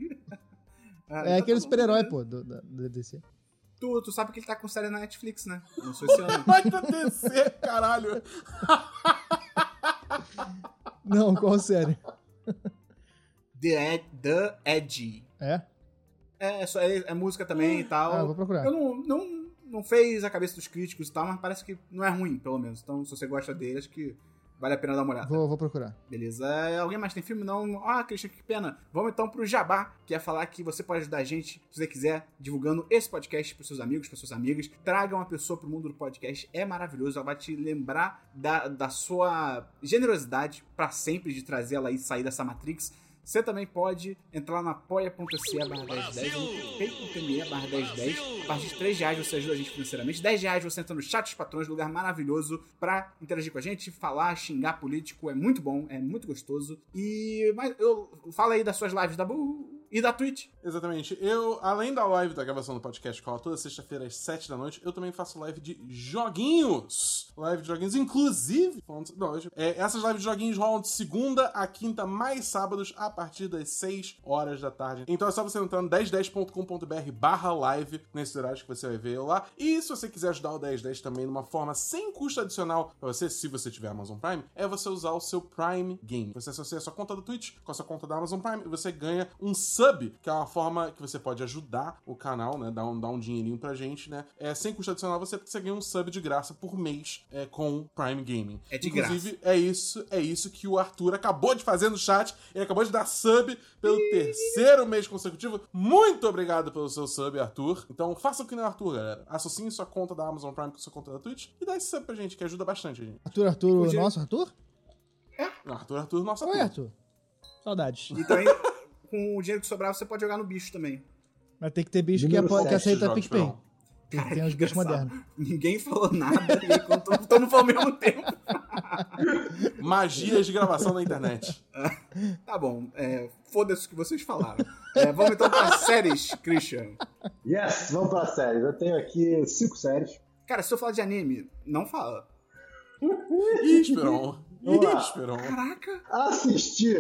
Ah, <laughs> É aquele super-herói, pô, do, da- do DC. Tu, tu sabe que ele tá com série na Netflix, né? Não sei esse ano. <laughs> Vai tá descer, caralho. <laughs> Não, qual série? The, Ed- The Edge. É? É, é, só, é, é música também e tal. Ah, eu vou procurar. Eu não, não, não fez a cabeça dos críticos e tal, mas parece que não é ruim, pelo menos. Então, se você gosta dele, acho que vale a pena dar uma olhada. Vou, vou procurar. Beleza. É, Alguém mais tem filme? Não? Ah, Christian, que pena. Vamos então pro Jabá, que é falar que você pode ajudar a gente, se você quiser, divulgando esse podcast pros seus amigos, pras suas amigas. Traga uma pessoa pro mundo do podcast. É maravilhoso. Ela vai te lembrar da, da sua generosidade pra sempre de trazer ela e sair dessa Matrix. Você também pode entrar na apoia.se barra 1010 no pay.me barra 1010. A partir de 3 reais você ajuda a gente financeiramente. 10 reais você entra no chat dos patrões, lugar maravilhoso pra interagir com a gente, falar, xingar político. É muito bom, é muito gostoso. E mas eu fala aí das suas lives da Bu e da Twitch. Exatamente. Eu, além da live da gravação do podcast Cola toda sexta-feira às 7 da noite, eu também faço live de joguinhos. Live de joguinhos, inclusive. Não, é, essas lives de joguinhos rolam de segunda a quinta, mais sábados, a partir das 6 horas da tarde. Então é só você entrar no 1010.com.br barra live nesse horário que você vai ver lá. E se você quiser ajudar o 1010 também de uma forma sem custo adicional pra você, se você tiver Amazon Prime, é você usar o seu Prime Game. Você associa a sua conta do Twitch com a sua conta da Amazon Prime e você ganha um sub, que é uma forma que você pode ajudar o canal, né? Dar um, dar um dinheirinho pra gente, né? É, sem custo adicional, você, você ganha um sub de graça por mês é, com o Prime Gaming. É de Inclusive, é isso, é isso que o Arthur acabou de fazer no chat. Ele acabou de dar sub pelo terceiro mês consecutivo. Muito obrigado pelo seu sub, Arthur. Então faça o que nem o Arthur, galera. Associe sua conta da Amazon Prime com sua conta da Twitch e dá esse sub pra gente, que ajuda bastante a gente. Arthur, Arthur, Podia- nosso Arthur? Não, Arthur, Arthur, nossa Oi, Arthur. Arthur. Saudades. E também, com o dinheiro que sobrar, você pode jogar no bicho também. Mas tem que ter bicho que, apo- que aceita PicPay. Tem que ter uns bichos modernos. Ninguém falou nada e <laughs> todo, mundo falou ao mesmo tempo. <laughs> Magias de gravação na internet. <laughs> Tá bom, é, foda-se o que vocês falaram. É, vamos então para séries, Christian. Yes, vamos pra séries. Eu tenho aqui cinco séries. Cara, se eu falar de anime, não fala. Ih, Esperon. Ih, Esperon. Caraca! Assisti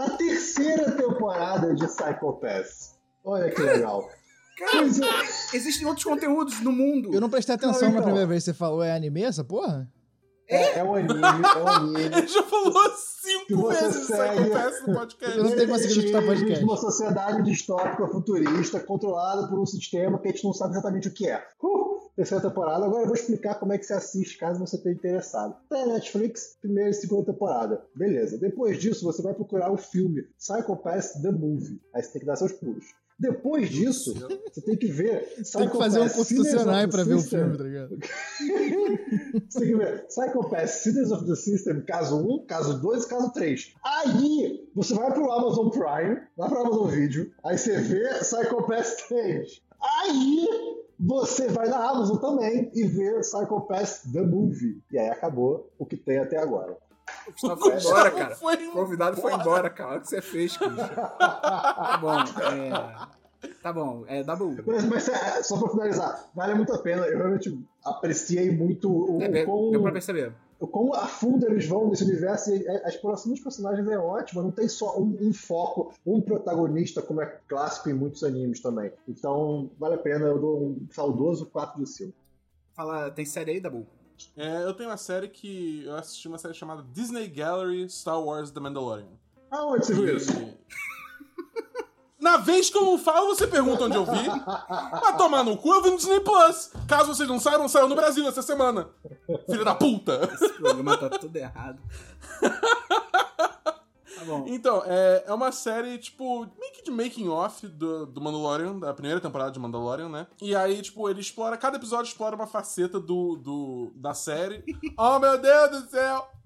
a terceira temporada de Psycho Pass. Olha que legal. Pois é. Existem outros conteúdos no mundo. Eu não prestei atenção Não, na então. primeira vez que você falou, é anime essa porra? É, é um anime, é um anime. <laughs> Ele já falou cinco vezes isso segue. acontece no podcast. Eu não tenho conseguido escutar podcast. uma sociedade distópica futurista controlada por um sistema que a gente não sabe exatamente o que é. Uh, terceira temporada. Agora eu vou explicar como é que você assiste caso você esteja interessado. Tá na Netflix, primeira e segunda temporada. Beleza. Depois disso, você vai procurar o filme Psycho Pass The Movie. Aí você tem que dar seus pulos. Depois disso, você tem que ver Psycho Tem que fazer um constitucional the ver o filme, tá ligado? <laughs> Você tem que ver Psycho Pass Citizens of the System, caso 1, caso 2 e caso 3. Aí, você vai pro Amazon Prime, vai pro Amazon Video, aí você vê Psycho Pass 3. Aí, você vai na Amazon também e vê Psycho Pass The Movie. E aí acabou o que tem até agora. O Gustavo foi embora, cara. Foi O convidado foi embora, cara. Olha o que você fez, Christian. Tá bom, é... Tá bom, é Dabu. Mas, mas, é, só pra finalizar, vale muito a pena. Eu realmente apreciei muito o, É, o quão- deu pra perceber. como a fundo eles vão nesse universo e a a exploração dos personagens é ótima, não tem só um, um foco, um protagonista, como é clássico em muitos animes também. Então, vale a pena, eu dou um saudoso 4 de 5. Fala, tem série aí, Dabu? É, eu tenho uma série que. Eu assisti uma série chamada Disney Gallery Star Wars The Mandalorian. Aonde você viu isso? <laughs> Na vez que eu não falo, você pergunta onde eu vi. Vai tomar no cu, eu vi no Disney Plus. Caso vocês não saibam, saiu no Brasil essa semana. Filho da puta! Esse programa tá tudo errado. <laughs> Tá bom. Então, é, é uma série, tipo, meio que de making off do, do Mandalorian, da primeira temporada de Mandalorian, né? E aí, tipo, ele explora, cada episódio explora uma faceta do, do da série. <laughs> oh, meu Deus do céu!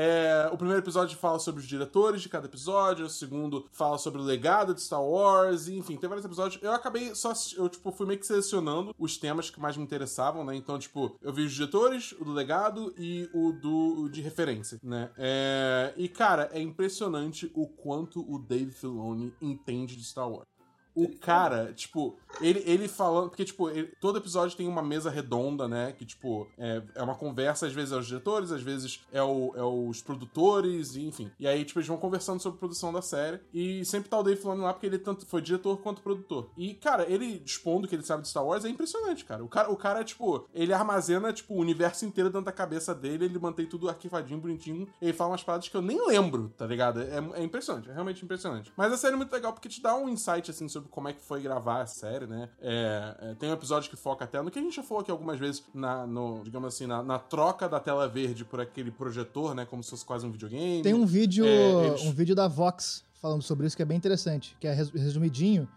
É, o primeiro episódio fala sobre os diretores de cada episódio, o segundo fala sobre o legado de Star Wars, enfim, tem vários episódios. Eu acabei só, eu, tipo, fui meio que selecionando os temas que mais me interessavam, né? Então, tipo, eu vi os diretores, o do legado e o do de referência, né? É, e, cara, é impressionante o quanto o Dave Filoni entende de Star Wars. O cara, tipo, ele, ele falando. Porque, tipo, ele- todo episódio tem uma mesa redonda, né? Que, tipo, é, é uma conversa, às vezes é os diretores, às vezes é, o, é os produtores, e, enfim. E aí, tipo, eles vão conversando sobre a produção da série. E sempre tá o Dave falando lá, porque ele tanto foi diretor quanto produtor. E, cara, ele expondo que ele sabe de Star Wars é impressionante, cara. O cara, o cara tipo, ele armazena, tipo, o universo inteiro dentro da cabeça dele, ele mantém tudo arquivadinho, bonitinho. Ele fala umas paradas que eu nem lembro, tá ligado? É, é impressionante, é realmente impressionante. Mas a série é muito legal porque te dá um insight, assim, sobre como é que foi gravar a série, né? É, é, tem um episódio que foca até no que a gente já falou aqui algumas vezes, na, no, digamos assim, na, na troca da tela verde por aquele projetor, né? Como se fosse quase um videogame. Tem um vídeo, É, eles- um vídeo da Vox falando sobre isso que é bem interessante, que é res- resumidinho.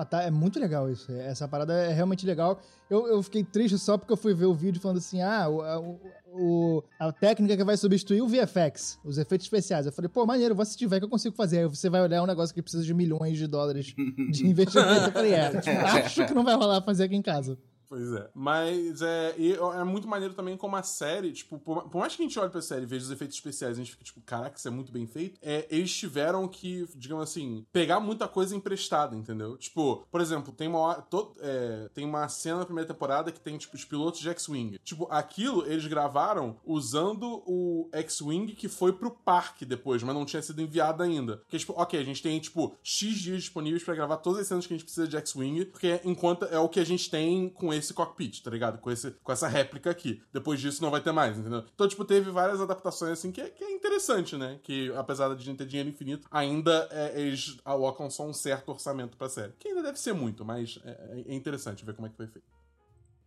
Ah, tá, é muito legal isso. Essa parada é realmente legal. Eu, eu fiquei triste só porque eu fui ver o vídeo falando assim: ah, o, a, o- o- a técnica que vai substituir o VFX, os efeitos especiais. Eu falei, pô, maneiro, vou assistir, vai que eu consigo fazer. Aí você vai olhar um negócio que precisa de milhões de dólares de <laughs> investimento. Eu falei, é, acho que não vai rolar fazer aqui em casa. Pois é. Mas é, é muito maneiro também como a série, tipo, por, por mais que a gente olhe pra série e veja os efeitos especiais, a gente fica tipo, caraca, isso é muito bem feito. É, eles tiveram que, digamos assim, pegar muita coisa emprestada, entendeu? Tipo, por exemplo, tem uma, hora- to- é, tem uma cena na primeira temporada que tem, tipo, os pilotos de X-Wing. Tipo, aquilo eles gravaram usando o X-Wing que foi pro parque depois, mas não tinha sido enviado ainda. Porque, tipo, ok, a gente tem, tipo, X dias disponíveis pra gravar todas as cenas que a gente precisa de X-Wing, porque enquanto é o que a gente tem com esse cockpit, tá ligado? Com, esse, com essa réplica aqui. Depois disso não vai ter mais, entendeu? Então, tipo, teve várias adaptações assim que, é- que é interessante, né? Que apesar de gente ter dinheiro infinito, ainda é, eles alocam só um certo orçamento pra série. Que ainda deve ser muito, mas é, é interessante ver como é que foi feito.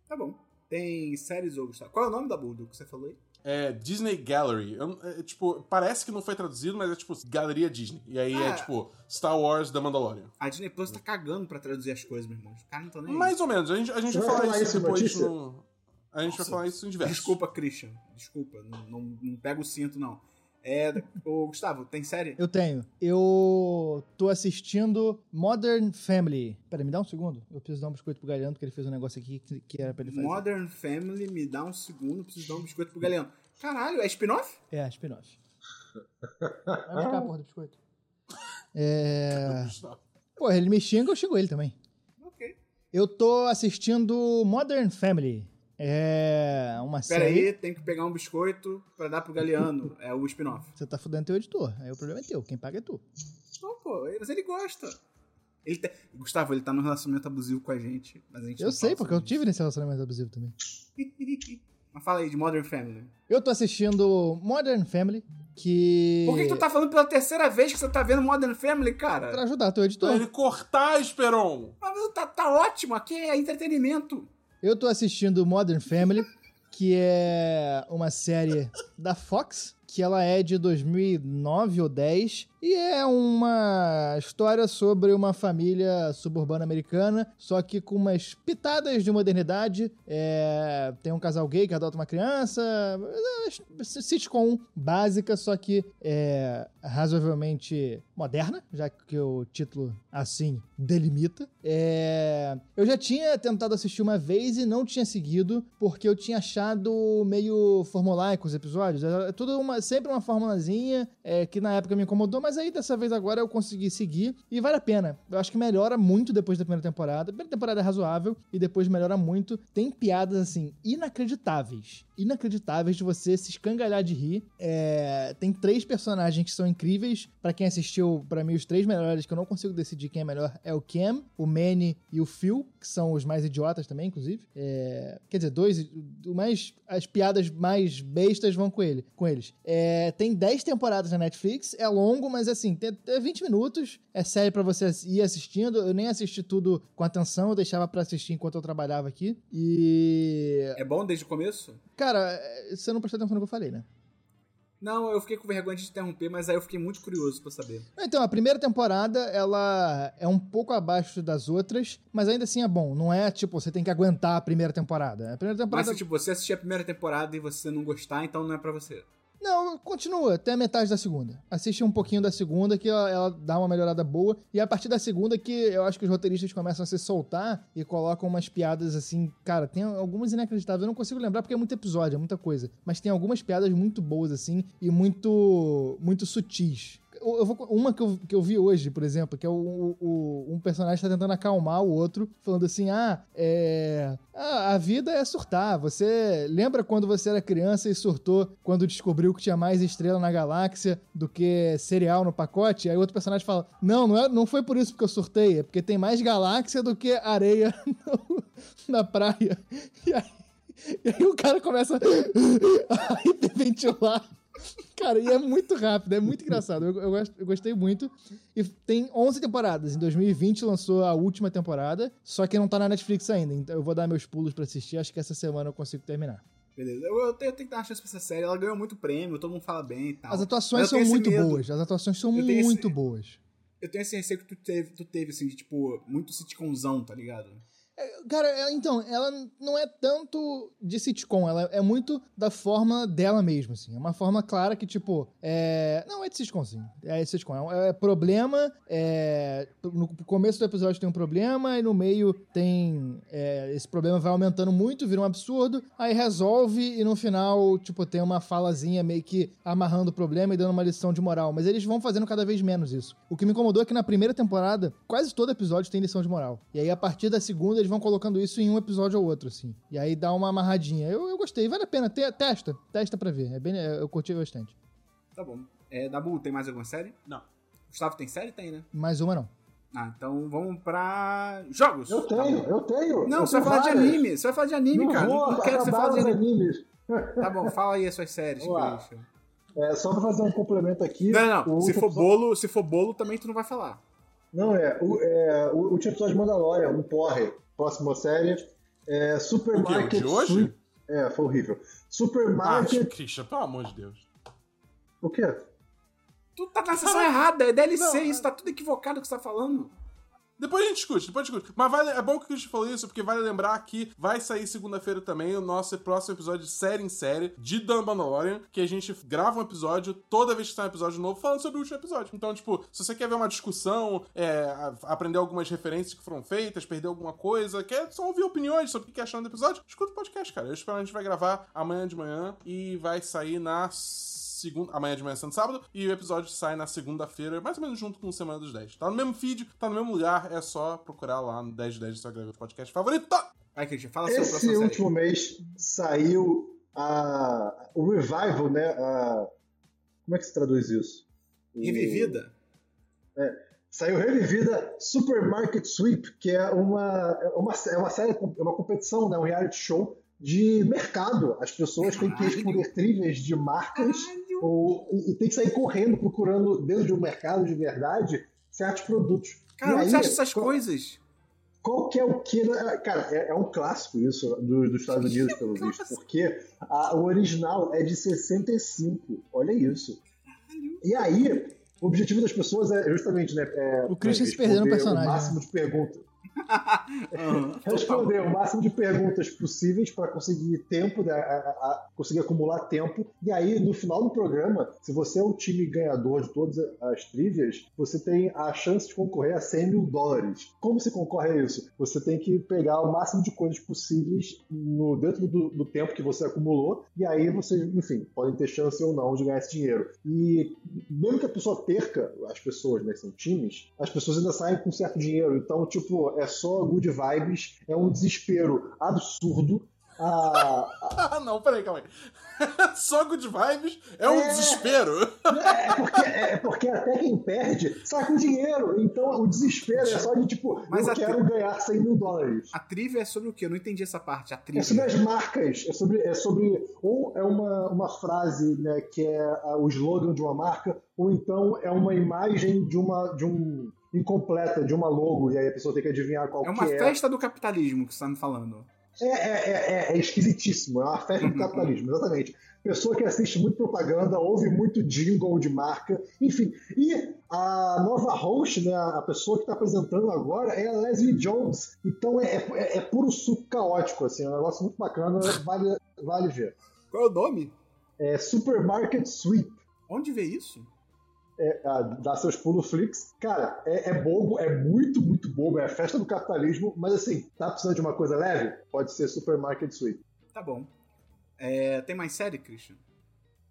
Tá bom. Tem séries ou Gustavo? Qual é o nome da Bulldog que você falou aí? É Disney Gallery. Eu- é, tipo, parece que não foi traduzido, mas é tipo Galeria Disney. E aí é Ah. tipo Star Wars da Mandalorian. A Disney Plus tá cagando pra traduzir as coisas, meu irmão. Os caras não estão nem aí. Mais ou menos. A gente, a gente vai falar falar isso depois notícia? no. A gente Nossa. vai falar isso em diversos. Desculpa, Christian. Desculpa. Não, não, não pega o cinto, não. É, ô, Gustavo, tem série? Eu tenho. Eu tô assistindo Modern Family. Pera, me dá um segundo. Eu preciso dar um biscoito pro Galeano, porque ele fez um negócio aqui que, era pra ele fazer. Modern Family, me dá um segundo, preciso dar um biscoito pro Galeano. Caralho, é spin-off? É, spin-off. Vai buscar a porra do biscoito. É... Pô, ele me xinga, eu xingo ele também. Ok. Eu tô assistindo Modern Family. É uma Pera série... aí, tem que pegar um biscoito pra dar pro Galeano. É o spin-off. Você tá fudendo teu editor. Aí o problema é teu. Quem paga é tu. Não, pô, mas ele gosta. Ele te- Gustavo, ele tá num relacionamento abusivo com a gente. Mas a gente Eu sei, porque eu tive nesse relacionamento abusivo também. <laughs> Mas fala aí de Modern Family. Eu tô assistindo Modern Family, que... Por que, que tu tá falando pela terceira vez que você tá vendo Modern Family, cara? Pra ajudar teu Pra editor. ele cortar, Esperon! Mas tá, tá ótimo, aqui é entretenimento. Eu tô assistindo Modern Family, que é uma série da Fox, que ela é de 2009 ou 10 e é uma história sobre uma família suburbana americana, só que com umas pitadas de modernidade. É, tem um casal gay que adota uma criança, é, sitcom básica, só que é razoavelmente moderna, já que o título assim delimita. É, eu já tinha tentado assistir uma vez e não tinha seguido, porque eu tinha achado meio formulaico os episódios. É tudo uma, sempre uma formulazinha é, que na época me incomodou, mas aí dessa vez agora eu consegui seguir e vale a pena. Eu acho que melhora muito depois da primeira temporada. A primeira temporada é razoável e depois melhora muito. Tem piadas assim inacreditáveis. Inacreditáveis de você se escangalhar de rir. É, tem três personagens que são incríveis. Pra quem assistiu, pra mim, os três melhores que eu não consigo decidir quem é melhor é o Cam, o Manny e o Phil, que são os mais idiotas também, inclusive. É, quer dizer, dois. Mais, as piadas mais bestas vão com ele, com eles. É, tem 10 temporadas na Netflix, é longo, mas assim, tem, tem 20 minutos. É série pra você ir assistindo. Eu nem assisti tudo com atenção, eu deixava pra assistir enquanto eu trabalhava aqui. E. É bom desde o começo? Cara, é, você não prestou atenção no que eu falei, né? Não, eu fiquei com vergonha de te interromper, mas aí eu fiquei muito curioso pra saber. Então, a primeira temporada, ela é um pouco abaixo das outras, mas ainda assim é bom. Não é tipo, você tem que aguentar a primeira temporada. A primeira Mas temporada. se tipo, você assistir a primeira temporada e você não gostar, então não é pra você. Não, continua até a metade da segunda. Assiste um pouquinho da segunda que ela, ela, dá uma melhorada boa. E a partir da segunda que eu acho que os roteiristas começam a se soltar e colocam umas piadas assim. Cara, tem algumas inacreditáveis. Eu não consigo lembrar porque é muito episódio, é muita coisa. Mas tem algumas piadas muito boas assim e muito, muito sutis eu vou, uma que eu, que eu vi hoje, por exemplo, que é o, o um personagem tá tentando acalmar o outro, falando assim: ah, é. Ah, a vida é surtar. Você lembra quando você era criança e surtou quando descobriu que tinha mais estrela na galáxia do que cereal no pacote? Aí outro personagem fala: Não, não, é, não foi por isso que eu surtei, é porque tem mais galáxia do que areia <laughs> no, na praia. E aí, e aí o cara começa <laughs> a hiperventilar. Cara, e é muito rápido, é muito engraçado. Eu, eu, eu, gostei muito. E tem 11 temporadas. Em 2020 lançou a última temporada, só que não tá na Netflix ainda. Então eu vou dar meus pulos para assistir. Acho que essa semana eu consigo terminar. Beleza. Eu, eu, tenho, eu tenho que dar uma chance pra essa série. Ela ganhou muito prêmio, todo mundo fala bem e tal. As atuações são muito boas. As atuações são muito esse, boas. Eu tenho esse receio que tu teve, tu teve, assim, de, tipo, muito sitcomzão, tá ligado? É, cara, ela, então, ela não é tanto de sitcom, ela é muito da forma dela mesmo, assim. É uma forma clara que, tipo, é... Não, é de sitcom, sim. É de sitcom. É, é problema, é... No começo do episódio tem um problema, e no meio tem... É... Esse problema vai aumentando muito, vira um absurdo, aí resolve, e no final, tipo, tem uma falazinha meio que amarrando o problema e dando uma lição de moral. Mas eles vão fazendo cada vez menos isso. O que me incomodou é que na primeira temporada, quase todo episódio tem lição de moral. E aí, a partir da segunda, eles vão colocando isso em um episódio ou outro, assim. E aí dá uma amarradinha. Eu, eu gostei, vale a pena. Te, testa, testa pra ver. É bem, eu curti bastante. Tá bom. É, Dabu, tem mais alguma série? Não. Gustavo tem série? Tem, né? Mais uma não. Ah, então vamos pra jogos. Eu tenho, eu tenho. Não, eu você vai falar várias. de anime. Você vai falar de anime, não cara. Vou, não quero que você fale de anime. Tá bom, fala aí as suas séries, É, só pra fazer um complemento aqui. Não, não. Se for, bolo, se for bolo, também tu não vai falar. Não, é. O, é, o último episódio de Mandalorian, um porre. Próxima série. É, Supermarket. O de hoje? É, foi horrível. Supermarket. Ah, Christian, pelo amor de Deus. O quê? Tu tá na sessão errada, é DLC, não, isso tá tudo equivocado o que você tá falando. Depois a gente discute, depois a gente discute. Mas vale, é bom que o Christian falou isso, porque vale lembrar que vai sair segunda-feira também o nosso próximo episódio de série em série de Dan Mandalorian, que a gente grava um episódio toda vez que sai um episódio novo falando sobre o último episódio. Então, tipo, se você quer ver uma discussão, é, aprender algumas referências que foram feitas, perder alguma coisa, quer só ouvir opiniões sobre o que achando do episódio, escuta o podcast, cara. Eu espero que a gente vai gravar amanhã de manhã e vai sair na segunda, amanhã de manhã sendo sábado, e o episódio sai na segunda-feira, mais ou menos junto com o Semana dos 10. Tá no mesmo feed, tá no mesmo lugar, é só procurar lá no 10 de 10 do seu agregador podcast favorito. Vai, Christian, fala Esse sobre último série. mês saiu a, o revival, né? A, como é que se traduz isso? Revivida? É, saiu revivida Supermarket Sweep, que é uma, é uma, é uma série, é uma competição, né? um reality show de mercado. As pessoas têm que responder trilhas de marcas ou, e, tem que sair correndo procurando dentro de um mercado de verdade certos produtos. Cara, onde você acha essas qual, coisas? Qual que é o que. Cara, é, é um clássico isso do, dos Estados Unidos, pelo visto, porque a, o original é de 65. Olha isso. E aí, o objetivo das pessoas é justamente, né? É, o Christian se perdeu no personagem. O máximo né? de perguntas <laughs> uhum. Responder o máximo de perguntas possíveis para conseguir tempo, né, a, a, conseguir acumular tempo. E aí, no final do programa, se você é o time ganhador de todas as trivias, você tem a chance de concorrer a 100 mil dólares. Como se concorre a isso? Você tem que pegar o máximo de coisas possíveis no, dentro do, do tempo que você acumulou, e aí você, enfim, podem ter chance ou não de ganhar esse dinheiro. E mesmo que a pessoa perca, as pessoas, né, são times, as pessoas ainda saem com certo dinheiro. Então, tipo, é só good vibes, é um desespero absurdo. Ah, ah <laughs> não, peraí, calma aí. <laughs> Só good vibes é um é, desespero. <laughs> É porque, é porque até quem perde sai com dinheiro. Então o desespero é só de tipo, Mas eu quero tri... ganhar 100 mil dólares. A trivia é sobre o quê? Eu não entendi essa parte. A trivia. É sobre as marcas. É sobre. É sobre ou é uma, uma frase né, que é o slogan de uma marca, ou então é uma imagem de, uma, de um incompleta de uma logo e aí a pessoa tem que adivinhar qual é. É uma festa do capitalismo que você está me falando. É, é, é, é, esquisitíssimo, é uma festa do capitalismo, exatamente. Pessoa que assiste muito propaganda, ouve muito jingle de marca, enfim. E a nova host, né, a pessoa que está apresentando agora é a Leslie Jones. Então é, é, é, puro suco caótico, assim, é um negócio muito bacana, vale, vale ver. Qual é o nome? É Supermarket Sweep. Onde vê isso? É, ah, dá seus pulos Flix. Cara, é, é bobo, é muito, muito bobo. É a festa do capitalismo. Mas assim, tá precisando de uma coisa leve? Pode ser Supermarket Sweep. Tá bom. É, tem mais série, Christian?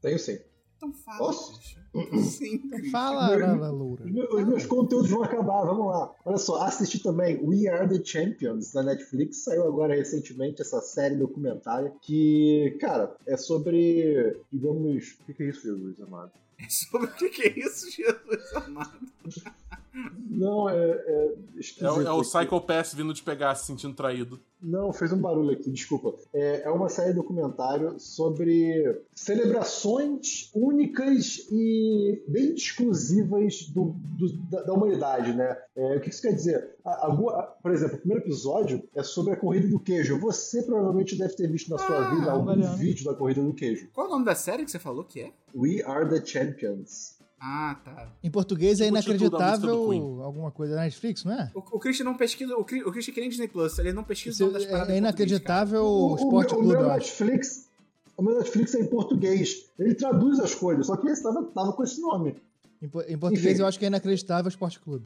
Tenho sim. Então fala, Posso? Christian. <laughs> Sim. Fala, Lala Loura. Os meus, os meus conteúdos vão acabar, vamos lá. Olha só, assisti também We Are the Champions na Netflix. Saiu agora recentemente essa série documentária que, cara, é sobre, digamos, o que é isso, Jesus amado? É sobre o que, que é isso, Jesus amado? <laughs> Não, é. É, É, o- esquisito é o aqui. Psycho Pass vindo te pegar se sentindo traído. Não, fez um barulho aqui, desculpa. É, é uma série documentário sobre celebrações únicas e bem exclusivas do- do- da, da humanidade, né? É, o que isso quer dizer? A- a- por exemplo, o primeiro episódio é sobre a corrida do queijo. Você provavelmente deve ter visto na sua Ah, vida algum vídeo da corrida do queijo. Qual é o nome da série que você falou que é? We Are the Champions. Ah, tá. Em português é o inacreditável alguma coisa da Netflix, não é? O, o Christian não pesquisa. O, o Christian queria Disney Plus, ele não pesquisa Isso o nome das paradas é em inacreditável O, o Sport o, Clube, meu eu acho. Netflix. O meu Netflix é em português. Ele traduz as coisas, só que esse tava, tava com esse nome. Em, em português Enfim. eu acho que é inacreditável o Sport Clube.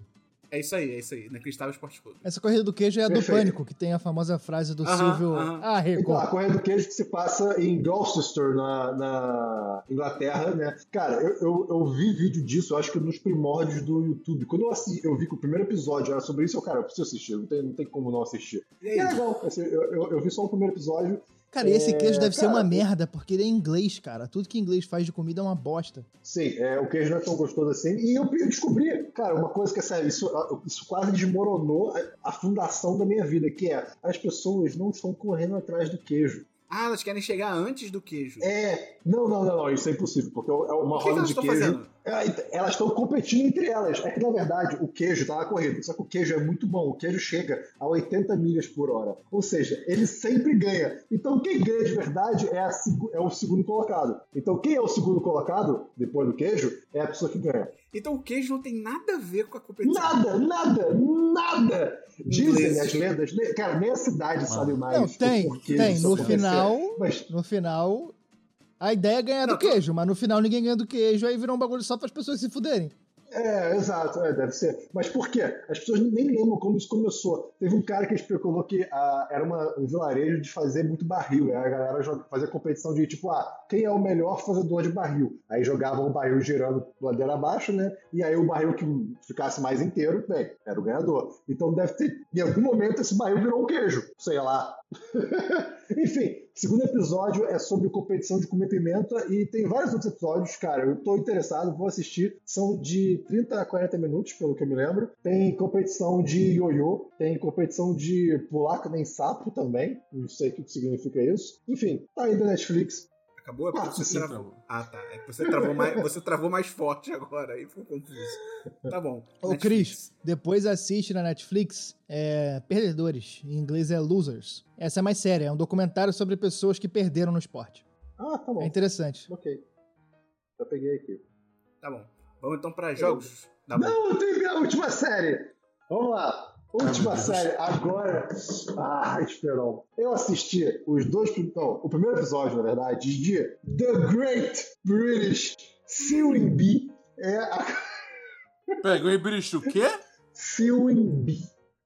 É isso aí, é isso aí. Inacreditável Esporte Clube. Essa corrida do queijo é a do Perfeito. Pânico, que tem a famosa frase do Aham, Silvio. aham. Ah, Então, a corrida do queijo que se passa em Gloucester, na, na Inglaterra, né? Cara, eu, eu, eu vi vídeo disso, eu acho que nos primórdios do YouTube. Quando eu, assi- eu vi que o primeiro episódio era sobre isso, eu, cara, eu preciso assistir, não tem, não tem como não assistir. E E aí? é legal, assim, eu, eu, eu vi só o primeiro episódio. Cara, esse queijo deve ser cara, uma eu- merda, porque ele é inglês, cara. Tudo que inglês faz de comida é uma bosta. Sim, é, o queijo não é tão gostoso assim. E eu, eu descobri, cara, uma coisa que é sério, isso, isso quase desmoronou a, a fundação da minha vida, que é as pessoas não estão correndo atrás do queijo. Ah, elas querem chegar antes do queijo. É, não, não, não, não, isso é impossível, porque é uma roda de queijo. fazendo? É, Elas estão competindo entre elas. É que, na verdade, o queijo tá na corrida. Só que o queijo é muito bom. O queijo chega a 80 milhas por hora. Ou seja, ele sempre ganha. Então, quem ganha de verdade é, a é o segundo colocado. Então, quem é o segundo colocado, depois do queijo, é a pessoa que ganha. Então o queijo não tem nada a ver com a competição. Nada, nada, nada! Dizem Inglês. as lendas. ne- Cara, nem a cidade sabe mais. Não, tem, tem. No final, Mas no final, a ideia é ganhar Não, do queijo, mas no final ninguém ganha do queijo, aí virou um bagulho só para as pessoas se fuderem. É, exato, é, deve ser. Mas por quê? As pessoas nem lembram quando isso começou. Teve um cara que especulou que ah, era uma- um vilarejo de fazer muito barril. Aí a galera fazia competição de tipo, ah, quem é o melhor fazedor de barril? Aí jogavam o barril girando ladeira abaixo, né? E aí o barril que ficasse mais inteiro, bem, era o ganhador. Então deve ter, em algum momento, esse barril virou um queijo. Sei lá. <laughs> Enfim, segundo episódio é sobre competição de comer pimenta e tem vários outros episódios, cara. Eu tô interessado, vou assistir. São de 30 a 40 minutos, pelo que eu me lembro. Tem competição de ioiô, tem competição de pular que nem sapo também. Não sei o que significa isso. Enfim, tá aí da Netflix. Acabou? É porque Ah, você sim, travou. travou. Ah, tá. É que você travou mais, você travou mais forte agora. Aí ficou confuso. Tá bom. Ô, Netflix. Cris, depois assiste na Netflix é, Perdedores. Em inglês é Losers. Essa é mais séria, é um documentário sobre pessoas que perderam no esporte. Ah, tá bom. É interessante. Ok. Já peguei aqui. Tá bom. Vamos então pra jogos. Tá bom. Não, eu tenho minha última série. Vamos lá. Última Ai, série, agora. Ah, Esperon. Eu assisti os dois. Não, o primeiro episódio, na verdade, de The Great British Sewing Bee. É a Pega o bicho, o quê? Sewing Bee.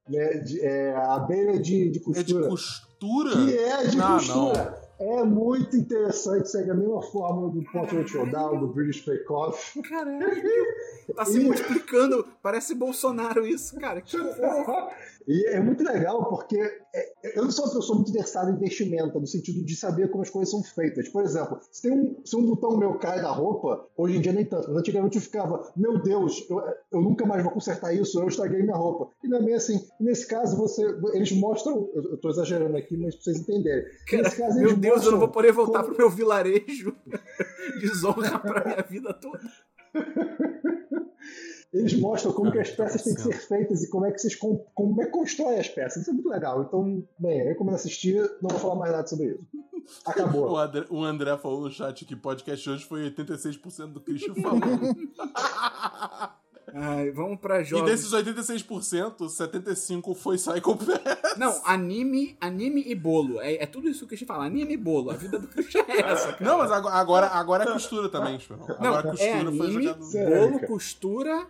Né, de- é a abelha de, de É de costura. costura? que é de Ah, costura. É muito interessante, segue a mesma fórmula do Portrait Showdown, do British Bake Off. Caralho. Tá se multiplicando. Parece Bolsonaro isso, cara. Que. <laughs> E é muito legal porque é- eu não sou uma pessoa muito versada em vestimenta, no sentido de saber como as coisas são feitas. Por exemplo, se, tem um, se um botão meu cai da roupa, hoje em dia nem tanto, mas antigamente eu ficava, meu Deus, eu, eu nunca mais vou consertar isso, eu estraguei minha roupa. E não é bem assim. Nesse caso, você, eles mostram, eu, eu tô exagerando aqui, mas pra vocês entenderem. Cara, Nesse caso, meu Deus, eu não vou poder voltar como- pro meu vilarejo. <laughs> Desonra pra minha vida toda. <laughs> Eles mostram como que as peças têm que ser feitas e como é que vocês com- como é que constroem as peças. Isso é muito legal. Então, bem, eu recomendo assistir, não vou falar mais nada sobre isso. Acabou. <laughs> O André, o André falou no chat que podcast hoje foi 86% do Christian falando. <laughs> Ai, vamos pra E jogos. desses 86%, 75% foi Psycho Pass. Não, anime, anime e bolo. É, é tudo isso que o Christian fala. Anime e bolo. A vida do Christian é essa, cara. Não, mas agora, agora, agora é costura também, Esperão. Não, Agora costura é foi anime, jogada... Sério, bolo, costura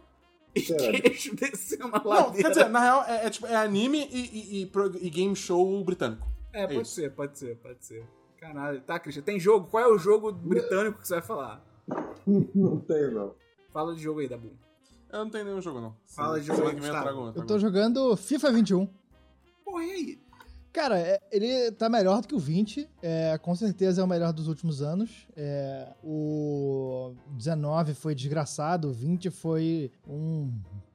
e Sério. queijo descendo a Não, ladeira. quer dizer, na real, é, é tipo, é anime e, e- e e game show britânico. É, pode isso. ser, pode ser, pode ser. Caralho. Tá, Christian, tem jogo? Qual é o jogo britânico que você vai falar? <laughs> Não tem, não. Fala de jogo aí, Dabu. Eu não tenho nenhum jogo, não. Fala de jogo aí, eu Gustavo. tô jogando FIFA 21. Porra, e aí? Cara, é- ele tá melhor do que o 20. É, com certeza é o melhor dos últimos anos. É, o 19 foi desgraçado, o 20 foi um,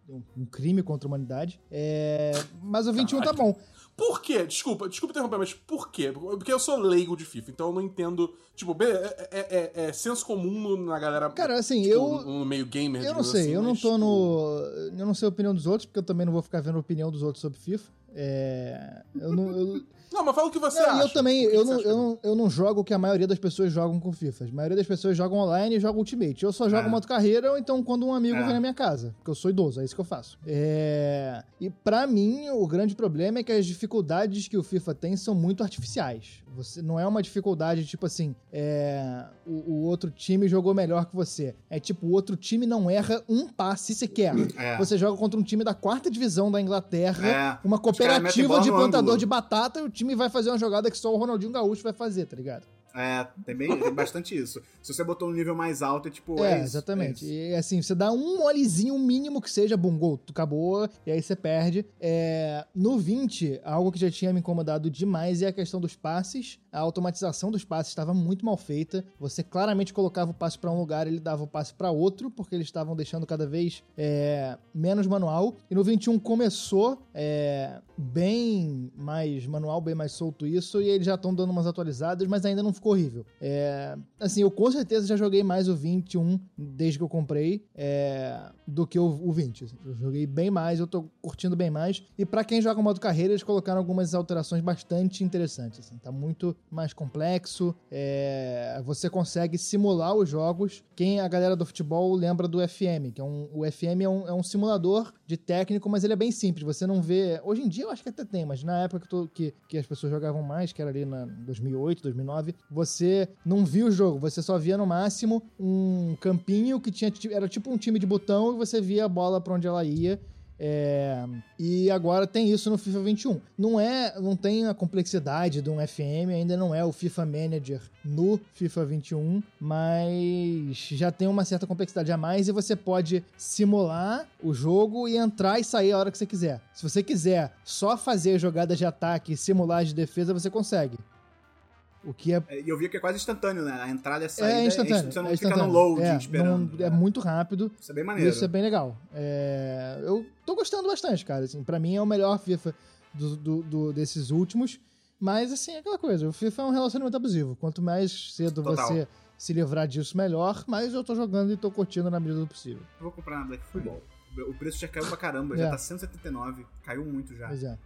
um- crime contra a humanidade. É, mas o 21 tá bom. Por quê? Desculpa, desculpa interromper, mas por quê? Porque eu sou leigo de FIFA, então eu não entendo. Tipo, é, é- é- é senso comum na galera. Cara, assim, tipo, eu. No, meio gamer, Eu não sei, assim, eu não tô tipo, no. Eu não sei a opinião dos outros, porque eu também não vou ficar vendo a opinião dos outros sobre FIFA. É, eu não. eu- <laughs> Não, mas fala o que você Não, acha. eu também, eu não, eu, não, eu não jogo o que a maioria das pessoas jogam com FIFA. A maioria das pessoas jogam online e jogam Ultimate. Eu só jogo É. modo carreira ou então quando um amigo É. vem na minha casa. Porque eu sou idoso, é isso que eu faço. É... E pra mim, o grande problema é que as dificuldades que o FIFA tem são muito artificiais. Você não é uma dificuldade tipo assim, é... o, o outro time jogou melhor que você. É tipo, o outro time não erra um passe sequer. É. Você joga contra um time da quarta divisão da Inglaterra, É. uma cooperativa de plantador ângulo. de batata e o time vai fazer uma jogada que só o Ronaldinho Gaúcho vai fazer, tá ligado? É, tem, bem, tem bastante isso. Se você botou um nível mais alto, é tipo. É, É, isso, exatamente. é e assim, você dá um molezinho mínimo que seja, bum, gol, tu acabou, e aí você perde. É, no 20, algo que já tinha me incomodado demais é a questão dos passes. A automatização dos passes estava muito mal feita. Você claramente colocava o passe pra um lugar, ele dava o passe pra outro, porque eles estavam deixando cada vez é, menos manual. E no 21 começou é, bem mais manual, bem mais solto isso, e eles já estão dando umas atualizadas, mas ainda não ficou horrível. É, assim, eu com certeza já joguei mais o 21 desde que eu comprei é, do que o, o 20. assim. Eu joguei bem mais, eu tô curtindo bem mais. E pra quem joga modo carreira, eles colocaram algumas alterações bastante interessantes. Assim. Tá muito mais complexo. é, você consegue simular os jogos. Quem a galera do futebol lembra do FM, que é um, o FM é um, é um simulador de técnico, mas ele é bem simples. Você não vê. Hoje em dia eu acho que até tem, mas na época que, que, que as pessoas jogavam mais, que era ali na 2008, 2009, você não via o jogo. Você só via no máximo um campinho que tinha ti- era tipo um time de botão e você via a bola pra onde ela ia. É, e agora tem isso no FIFA 21. Não é, não tem a complexidade de um FM, ainda não é o FIFA Manager no FIFA 21, mas já tem uma certa complexidade a mais e você pode simular o jogo e entrar e sair a hora que você quiser. Se você quiser só fazer jogadas de ataque e simular de defesa, você consegue. O que é É, E eu vi que é quase instantâneo, né? A entrada e a saída. é instantâneo. Você não é fica no instantâneo. loading é, esperando. não- é muito rápido. Isso é bem maneiro. Isso é bem legal. É, eu tô gostando bastante, cara. Assim, pra mim é o melhor FIFA do- do- do- desses últimos. Mas, assim, é aquela coisa. O FIFA é um relacionamento abusivo. Quanto mais cedo Total. você se livrar disso, melhor. Mas eu tô jogando e tô curtindo na medida do possível. Não vou comprar nada Black Friday. O preço já caiu pra caramba, já É. tá 179, caiu muito já. Pois é.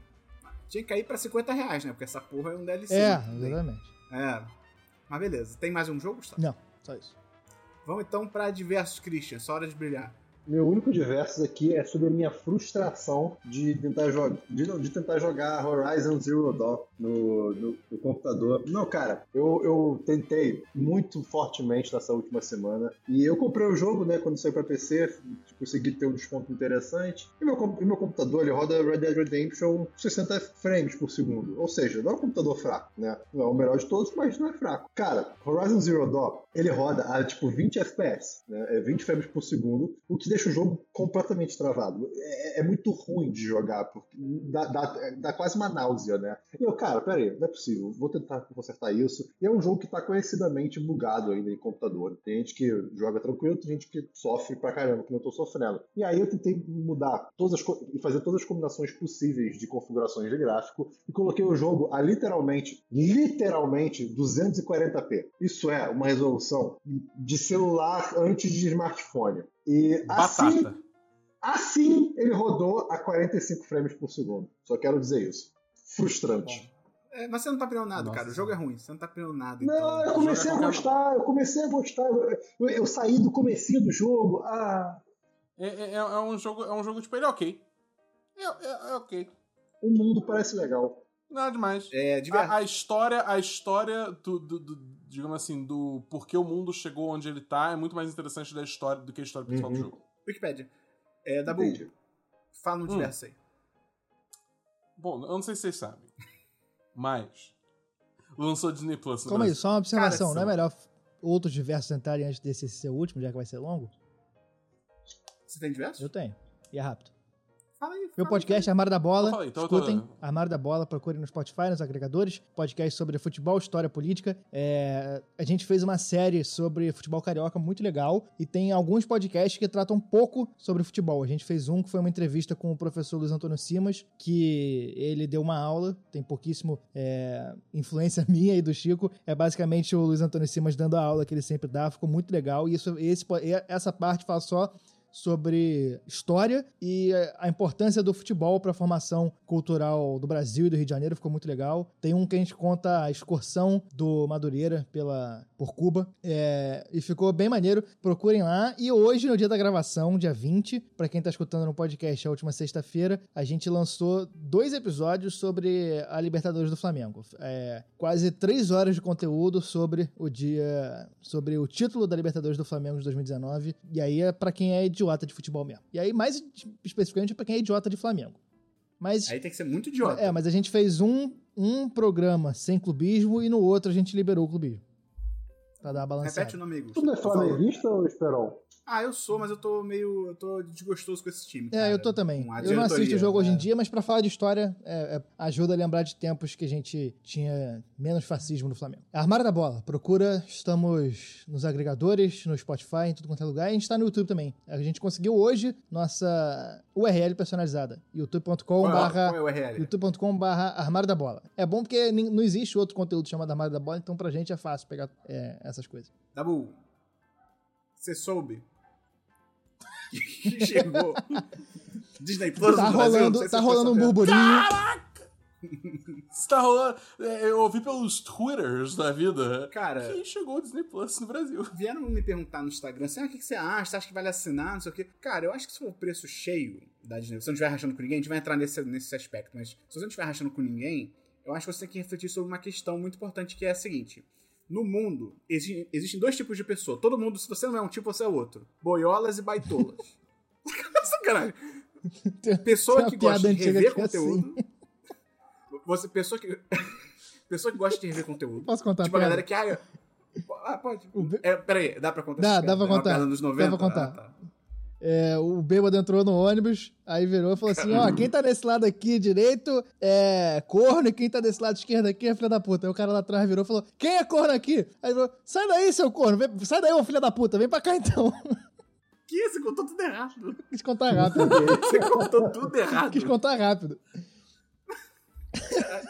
Tinha que cair pra 50 reais, né? Porque essa porra é um DLC. É, né? exatamente. É. Mas beleza. Tem mais um jogo, Gustavo? Não, só isso. Vamos então pra diversos, Christian. Só hora de brilhar. Meu único diversos aqui é sobre a minha frustração de tentar, jogar de, de tentar jogar Horizon Zero Dawn no, no, no computador. Não, cara, eu, eu tentei muito fortemente nessa última semana e eu comprei o jogo, né, quando saiu pra PC, consegui ter um desconto interessante. E meu, e meu computador, ele roda Red Dead Redemption 60 frames por segundo. Ou seja, não é um computador fraco, né? Não é o melhor de todos, mas não é fraco. Cara, Horizon Zero Dawn, ele roda a tipo 20 FPS, né? É 20 frames por segundo, o que deixa o jogo completamente travado. É, é muito ruim de jogar, porque dá, dá, dá quase uma náusea, né? E eu, cara, peraí, não é possível, vou tentar consertar isso. E é um jogo que tá conhecidamente bugado ainda em computador. Tem gente que joga tranquilo, tem gente que sofre pra caramba, que eu tô sofrendo. E aí eu tentei mudar todas e fazer todas as combinações possíveis de configurações de gráfico e coloquei o jogo a literalmente, literalmente 240p. Isso é uma resolução de celular antes de smartphone. E assim, Batata. assim ele rodou a 45 frames por segundo. Só quero dizer isso. Frustrante. É, mas você não tá aprendendo nada, Nossa. cara. O jogo é ruim. Você não tá aprendendo nada. Não, então... eu comecei a gostar, eu comecei a gostar. Eu, eu- eu saí do comecinho do jogo. Ah, É, é, é um jogo, é um jogo tipo, ele é ok. É, é, é ok. O mundo parece legal. Nada demais. É. A, a história, a história do, do- do- digamos assim, do porquê o mundo chegou onde ele tá é muito mais interessante da história do que a história principal do Uhum. jogo. Wikipedia. É, Dabu, Entendi. fala no Hum. diverso aí. Bom, eu não sei se vocês sabem, mas lançou Disney Plus Calma aí, Brasil. só uma observação. Cara, não é melhor outros diversos entrarem antes desse ser o último, já que vai ser longo? Você tem diverso? Eu tenho. E é rápido. Fala aí. Meu fala aí. podcast Armário da Bola. Eu falei, então eu tô- Escutem, Armário da Bola, procurem no Spotify, nos agregadores. Podcast sobre futebol, história, política. É, a gente fez uma série sobre futebol carioca muito legal. E tem alguns podcasts que tratam um pouco sobre futebol. A gente fez um que foi uma entrevista com o professor Luiz Antônio Simas, que ele deu uma aula, tem pouquíssimo é, influência <laughs> minha e do Chico. É basicamente o Luiz Antônio Simas dando a aula que ele sempre dá. Ficou muito legal. E isso, esse, essa parte fala só sobre história e a importância do futebol para a formação cultural do Brasil e do Rio de Janeiro ficou muito legal. Tem um que a gente conta a excursão do Madureira pela, por Cuba é, e ficou bem maneiro. Procurem lá. E hoje, no dia da gravação, dia 20, para quem tá escutando no podcast, a última sexta-feira, a gente lançou dois episódios sobre a Libertadores do Flamengo. É, quase três horas de conteúdo sobre o dia, sobre o título da Libertadores do Flamengo de 2019. E aí é para quem é idiota de futebol mesmo. E aí, mais especificamente, para quem é idiota de Flamengo. Mas, Aí tem que ser muito idiota. é, mas a gente fez um, um programa sem clubismo e no outro a gente liberou o clubismo. Pra dar uma balançada. Repete o nome. Tu não é flamenguista ou Esperon? Ah, eu sou, mas eu tô meio. Eu tô desgostoso com esse time. É, cara, eu tô também. Eu não assisto o jogo hoje em né? dia, mas pra falar de história, é, é, ajuda a lembrar de tempos que a gente tinha menos fascismo no Flamengo. Armário da Bola, procura, estamos nos agregadores, no Spotify, em tudo quanto é lugar, e a gente tá no YouTube também. A gente conseguiu hoje nossa URL personalizada, youtube.com Qual é, é o URL? youtube.com barra Armário da Bola. É bom porque não existe outro conteúdo chamado Armário da Bola, então pra gente é fácil pegar é, essas coisas. Dabu, você soube que <laughs> chegou Disney Plus Tá Brasil? Rolando, tá você ficou rolando um burburinho. Isso tá rolando. é, Eu ouvi pelos Twitters da vida Cara, que chegou o Disney Plus no Brasil. vieram me perguntar no Instagram assim, ah, o que que você acha? Você acha que vale assinar? Não sei o quê. Cara, eu acho que se for o preço cheio da Disney, se você não estiver rachando com ninguém, a gente vai entrar nesse, nesse aspecto, mas se você não estiver rachando com ninguém, eu acho que você tem que refletir sobre uma questão muito importante que é a seguinte. No mundo, exi- existem dois tipos de pessoa. Todo mundo, se você não é um tipo, você é outro. Boiolas e baitolas. <laughs> Sacanagem. Pessoa que gosta de rever é assim. conteúdo. Você, pessoa que. <laughs> pessoa que gosta de rever conteúdo. Posso contar Tipo, a galera que. Ah, eu- ah pode. É, peraí, dá pra contar Dá, essa dá pra É contar. Dá 90? pra contar. Ah, tá. É, o bêbado entrou no ônibus, aí virou e falou assim: ó, quem tá desse lado aqui direito é corno e quem tá desse lado esquerdo aqui é filha da puta. Aí o cara lá atrás virou e falou: quem é corno aqui? Aí ele falou: sai daí, seu corno, vem- sai daí, ô filha da puta, vem pra cá então. Que? Você contou tudo errado. Quis contar rápido. Você contou tudo errado. Quis contar rápido.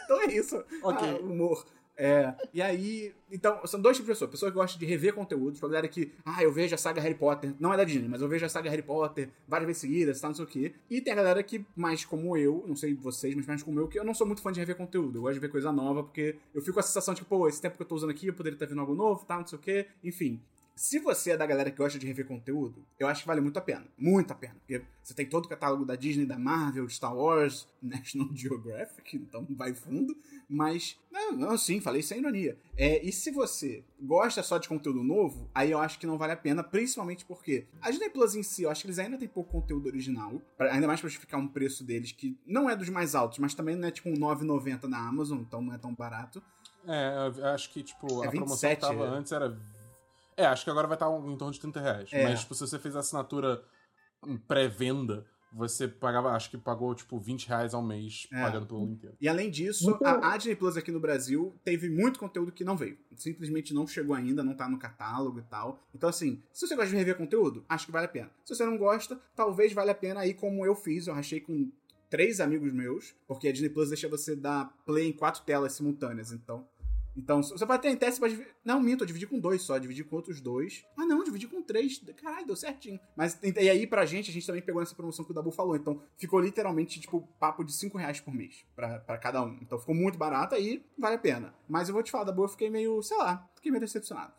Então é isso. Ok. Ah, humor. É, e aí, então, são dois tipos de pessoas. Pessoa que gosta de rever conteúdos, tipo, a galera que, ah, eu vejo a saga Harry Potter, não é da Disney, mas eu vejo a saga Harry Potter várias vezes seguidas, tá, não sei o quê. E tem a galera que, mais como eu, não sei vocês, mas mais como eu, que eu não sou muito fã de rever conteúdo. Eu gosto de ver coisa nova, porque eu fico com a sensação de que, pô, esse tempo que eu tô usando aqui, eu poderia estar vendo algo novo, tá, não sei o quê. Enfim. Se você é da galera que gosta de rever conteúdo, eu acho que vale muito a pena. Muito a pena. Porque você tem todo o catálogo da Disney, da Marvel, Star Wars, <laughs> National Geographic, então vai fundo. Mas, não, não, sim, falei sem ironia. É, e se você gosta só de conteúdo novo, aí eu acho que não vale a pena, principalmente porque a Disney Plus em si, eu acho que eles ainda têm pouco conteúdo original, pra- ainda mais pra justificar um preço deles que não é dos mais altos, mas também não é tipo um 9,90 na Amazon, então não é tão barato. É, eu acho que, tipo, É a promoção que 27, tava é. antes era. É, acho que agora vai estar em torno de 30 reais. É. Mas, tipo, se você fez a assinatura em pré-venda, você pagava, acho que pagou, tipo, 20 reais ao mês É. pagando pelo ano inteiro. E além disso, a, a Disney Plus aqui no Brasil teve muito conteúdo que não veio. Simplesmente não chegou ainda, não tá no catálogo e tal. Então, assim, se você gosta de rever conteúdo, acho que vale a pena. Se você não gosta, talvez valha a pena aí como eu fiz. Eu rachei com três amigos meus, porque a Disney Plus deixa você dar play em quatro telas simultâneas. Então, então você pode ter em teste, dividir- Não, minto, eu dividi com dois só, dividi com outros dois. Ah, não, dividi com três. Caralho, deu certinho. Mas e aí, pra gente, a gente também pegou nessa promoção que o Dabu falou. Então, ficou literalmente, tipo, papo de cinco reais por mês pra cada um. Então, ficou muito barato aí, vale a pena. Mas eu vou te falar, Dabu, eu fiquei meio, sei lá, fiquei meio decepcionado.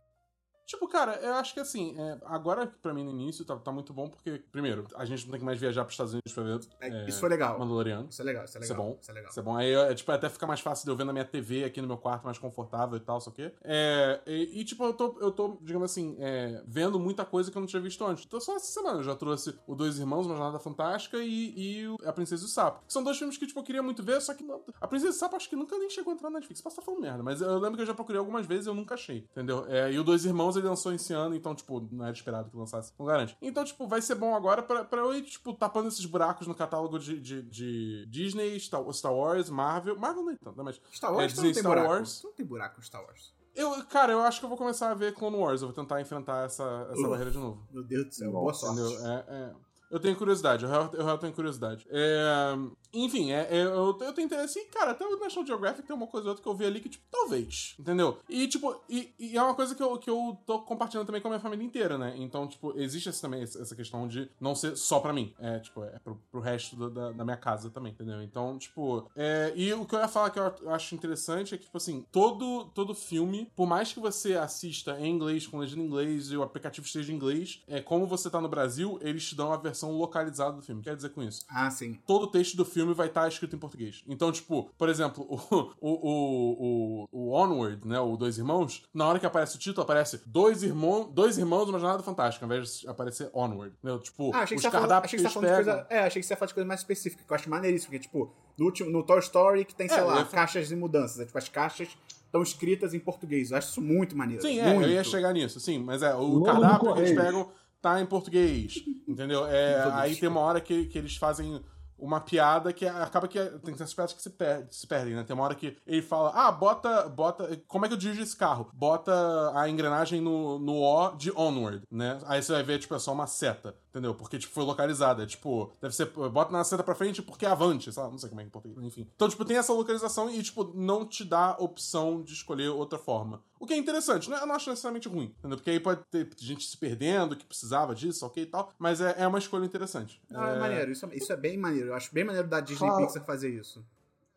Tipo, cara, eu acho que assim, é, agora pra mim no início tá, tá muito bom, porque, primeiro, a gente não tem que mais viajar pros Estados Unidos pra ver. É, é, isso foi legal. Mandaloriano. Isso é legal, isso é Isso é legal. bom. Isso é legal. Isso é bom. Aí, é, tipo, até fica mais fácil de eu ver na minha TV aqui no meu quarto, mais confortável e tal, só o quê. É, e, e, tipo, eu tô, eu tô, digamos assim, é, vendo muita coisa que eu não tinha visto antes. Então, só essa semana eu já trouxe o Dois Irmãos, Uma Jornada Fantástica e, e o A Princesa e o Sapo. Que são dois filmes que, tipo, eu queria muito ver, só que não- a Princesa e o Sapo acho que nunca nem chegou a entrar na Netflix. Posso estar falando merda, mas eu lembro que eu já procurei algumas vezes e eu nunca achei, entendeu? É, e o Dois Irmãos ele lançou esse ano, então, tipo, não era esperado que lançasse, não garante. Então, tipo, vai ser bom agora pra, pra eu ir, tipo, tapando esses buracos no catálogo de, de, de Disney, Star, Star Wars, Marvel. Marvel nem tanto, né? Mas. Star Wars é, não tem Star buraco. Wars. Não tem buraco no Star Wars. Eu, cara, eu acho que eu vou começar a ver Clone Wars. Eu vou tentar enfrentar essa, essa Uf. barreira de novo. Meu Deus do céu, boa sorte. É, é. Eu tenho curiosidade, eu real, eu real tenho curiosidade. É, enfim, é, é, eu, eu tenho interesse. E, cara, até o National Geographic tem uma coisa ou outra que eu vi ali que, tipo, talvez. Entendeu? E, tipo, e, e é uma coisa que eu, que eu tô compartilhando também com a minha família inteira, né? Então, tipo, existe essa, também essa questão de não ser só pra mim. É, tipo, é pro, pro resto da, da, da minha casa também, entendeu? Então, tipo. é, e o que eu ia falar que eu acho interessante é que, tipo assim, todo, todo filme, por mais que você assista em inglês, com legenda em inglês e o aplicativo esteja em inglês, é como você tá no Brasil, eles te dão a versão localizada do filme. Quer dizer com isso? Ah, sim. todo o texto do filme vai estar escrito em português. Então, tipo, por exemplo, <laughs> o, o, o, o, Onward, né? O Dois Irmãos, na hora que aparece o título, aparece Dois, irmão, dois Irmãos, uma Jornada Fantástica, ao invés de aparecer Onward. Entendeu? Tipo, Ah, achei que os cardápios achei que que falando coisa. É, achei que você ia falar de coisa mais específica, que eu acho maneiríssimo, porque, tipo, no, último, no Toy Story que tem, sei É, lá, ia fa- caixas de mudanças. É, tipo, as caixas estão escritas em português. Eu acho isso muito maneiro. Sim, é, muito. eu ia chegar nisso, sim, mas é, o Logo cardápio que eles pegam tá em português, entendeu? É, <laughs> aí tem uma hora que, que eles fazem uma piada que acaba que tem essas piadas que se, se perdem, né? Tem uma hora que ele fala, ah, bota, bota, como é que eu dirijo esse carro? Bota a engrenagem no, no O de Onward, né? Aí você vai ver, tipo, é só uma seta, entendeu? Porque, tipo, foi localizada, é, tipo, deve ser, bota na seta pra frente porque é avante, lá, não sei como é que é em português, enfim. Então, tipo, tem essa localização e, tipo, não te dá opção de escolher outra forma. O que é interessante, né? Eu não acho necessariamente ruim, entendeu? Porque aí pode ter gente se perdendo que precisava disso, ok e tal, mas é, é uma escolha interessante. Não, é, maneiro. Isso, é- isso é bem maneiro. Eu acho bem maneiro da Disney Fala- Pixar fazer isso.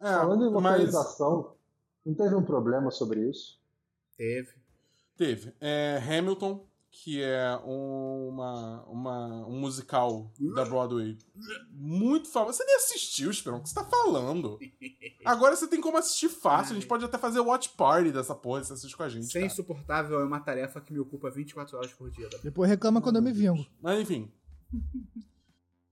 É, Falando em mas localização, não teve um problema sobre isso? Teve. teve. É, Hamilton, que é uma, uma, um musical da Broadway muito famoso. Você nem assistiu, Esperão, o que você tá falando? <laughs> Agora você tem como assistir fácil, a gente pode até fazer watch party dessa porra, você assiste com a gente. Ser cara. insuportável é uma tarefa que me ocupa 24 horas por dia. Davi. Depois reclama quando eu me vingo. Mas enfim. <laughs>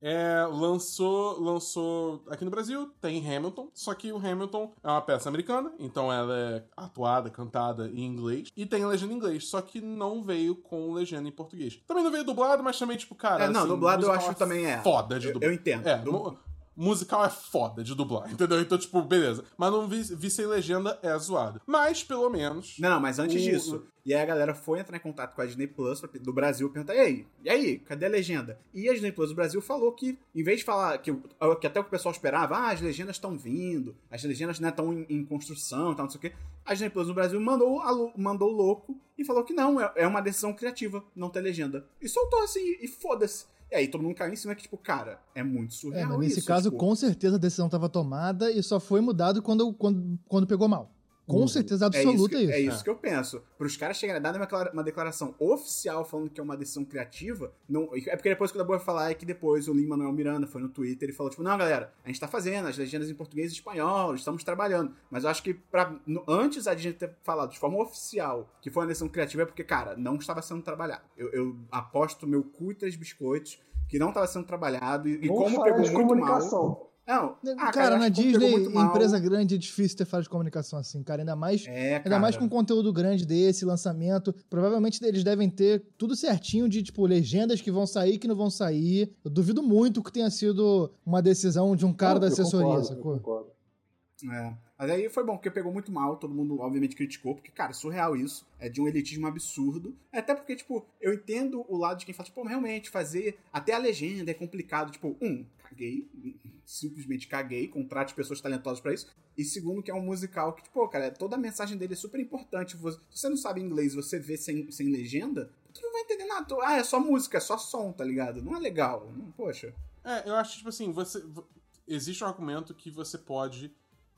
É, lançou, lançou aqui no Brasil, tem Hamilton, só que o Hamilton é uma peça americana, então ela é atuada, cantada em inglês, e tem legenda em inglês, só que não veio com legenda em português. Também não veio dublado, mas também, tipo, cara. É, não, assim, dublado eu acho também é. Foda de Eu, dublar. eu entendo. É, Du- musical é foda de dublar, <laughs> entendeu? Então, tipo, beleza. Mas não vi, vi sem legenda é zoado. Mas, pelo menos. Não, não, mas antes O- disso. E aí a galera foi entrar em contato com a Disney Plus do Brasil e perguntar: e aí? E aí? Cadê a legenda? E a Disney Plus do Brasil falou que, em vez de falar que, que até o que o pessoal esperava, ah, as legendas estão vindo, as legendas estão em, em construção e tal, não sei o quê. A Disney Plus do Brasil mandou, a mandou o louco e falou que não, é, é uma decisão criativa não ter legenda. E soltou assim, e foda-se. E aí todo mundo caiu em cima que, tipo, cara, é muito É, surreal. mas nesse isso, caso, tipo, com certeza a decisão estava tomada e só foi mudado quando, quando, quando pegou mal. Com Uhum. certeza É isso, absoluta que, isso. é isso que eu penso. Para os caras chegarem a dar uma, uma declaração oficial falando que é uma decisão criativa, não, é porque depois que o Dabu vai falar é que depois o Lin Manuel Miranda foi no Twitter e falou, tipo, não, galera, a gente tá fazendo as legendas em português e espanhol, estamos trabalhando. Mas eu acho que pra, no- antes a gente ter falado de forma oficial que foi uma decisão criativa é porque, cara, não estava sendo trabalhado. Eu, eu aposto meu cu e três biscoitos que não estava sendo trabalhado e, e como pegou muito comunicação. mal. Não, ah, cara, eu na pegou Disney, empresa grande, é difícil ter falha de comunicação assim, cara. Ainda mais, É, ainda mais cara. com conteúdo grande desse, lançamento. Provavelmente eles devem ter tudo certinho de, tipo, legendas que vão sair que não vão sair. Eu duvido muito que tenha sido uma decisão de um cara Não, da eu assessoria, concordo, eu sacou? concordo. É. Mas aí foi bom, porque pegou muito mal, todo mundo obviamente criticou, porque, cara, surreal isso. É de um elitismo absurdo. Até porque, tipo, eu entendo o lado de quem fala, tipo, realmente, fazer até a legenda é complicado. Tipo, um, caguei, simplesmente caguei, contrate pessoas talentosas pra isso. E segundo, que é um musical que, tipo, cara, toda a mensagem dele é super importante. Você- Se você não sabe inglês você vê sem, sem legenda, tu não vai entender nada. Tu- Ah, é só música, é só som, tá ligado? Não é legal. Não, poxa. É, eu acho, tipo assim, você. Existe um argumento que você pode.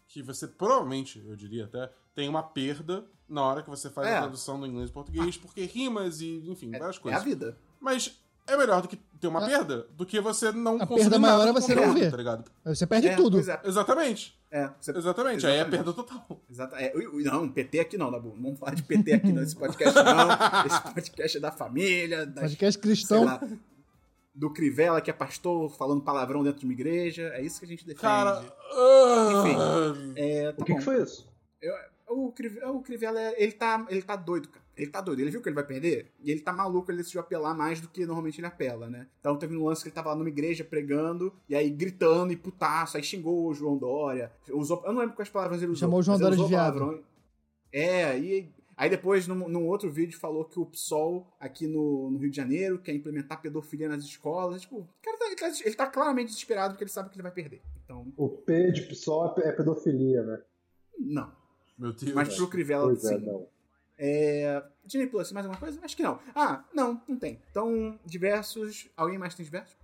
que você provavelmente, eu diria até, tem uma perda na hora que você faz É. a tradução do inglês e português, porque rimas e, enfim, várias É a coisas. vida. Mas é melhor do que ter uma Ah. perda do que você não A perda nada maior é você não conteúdo, ver. Tá ligado? Aí Você perde É, tudo. é. Exatamente. É, você- Exatamente. Aí é Exatamente. perda total. Exata, é, não, PT aqui não, Dabu. Não vamos falar de PT aqui nesse podcast, não. <laughs> Esse podcast é da família, da, Podcast cristão. lá, do Crivella, que é pastor, falando palavrão dentro de uma igreja. É isso que a gente defende. Cara. Enfim. ah, é, tá O que, bom. que foi isso? O, Crive- o Crivella, ele tá, ele tá doido, cara. Ele tá doido. Ele viu que ele vai perder e ele tá maluco, ele decidiu apelar mais do que normalmente ele apela, né? Então teve um lance que ele tava lá numa igreja pregando e aí gritando e putaço, aí xingou o João Dória. Usou, eu não lembro quais palavras ele usou. Chamou o João Dória de viado. É, e aí depois, num, num outro vídeo, falou que o PSOL aqui no, no Rio de Janeiro quer implementar pedofilia nas escolas. Tipo, o cara tá, ele, tá, ele tá claramente desesperado porque ele sabe que ele vai perder. Então, O P de PSOL é é pedofilia, né? não. Meu Deus. Mas pro Crivella, Pois sim. é, não. É... Disney Plus, mais alguma coisa? Acho que não. Ah, não, não tem. Então, diversos. Alguém mais tem diversos?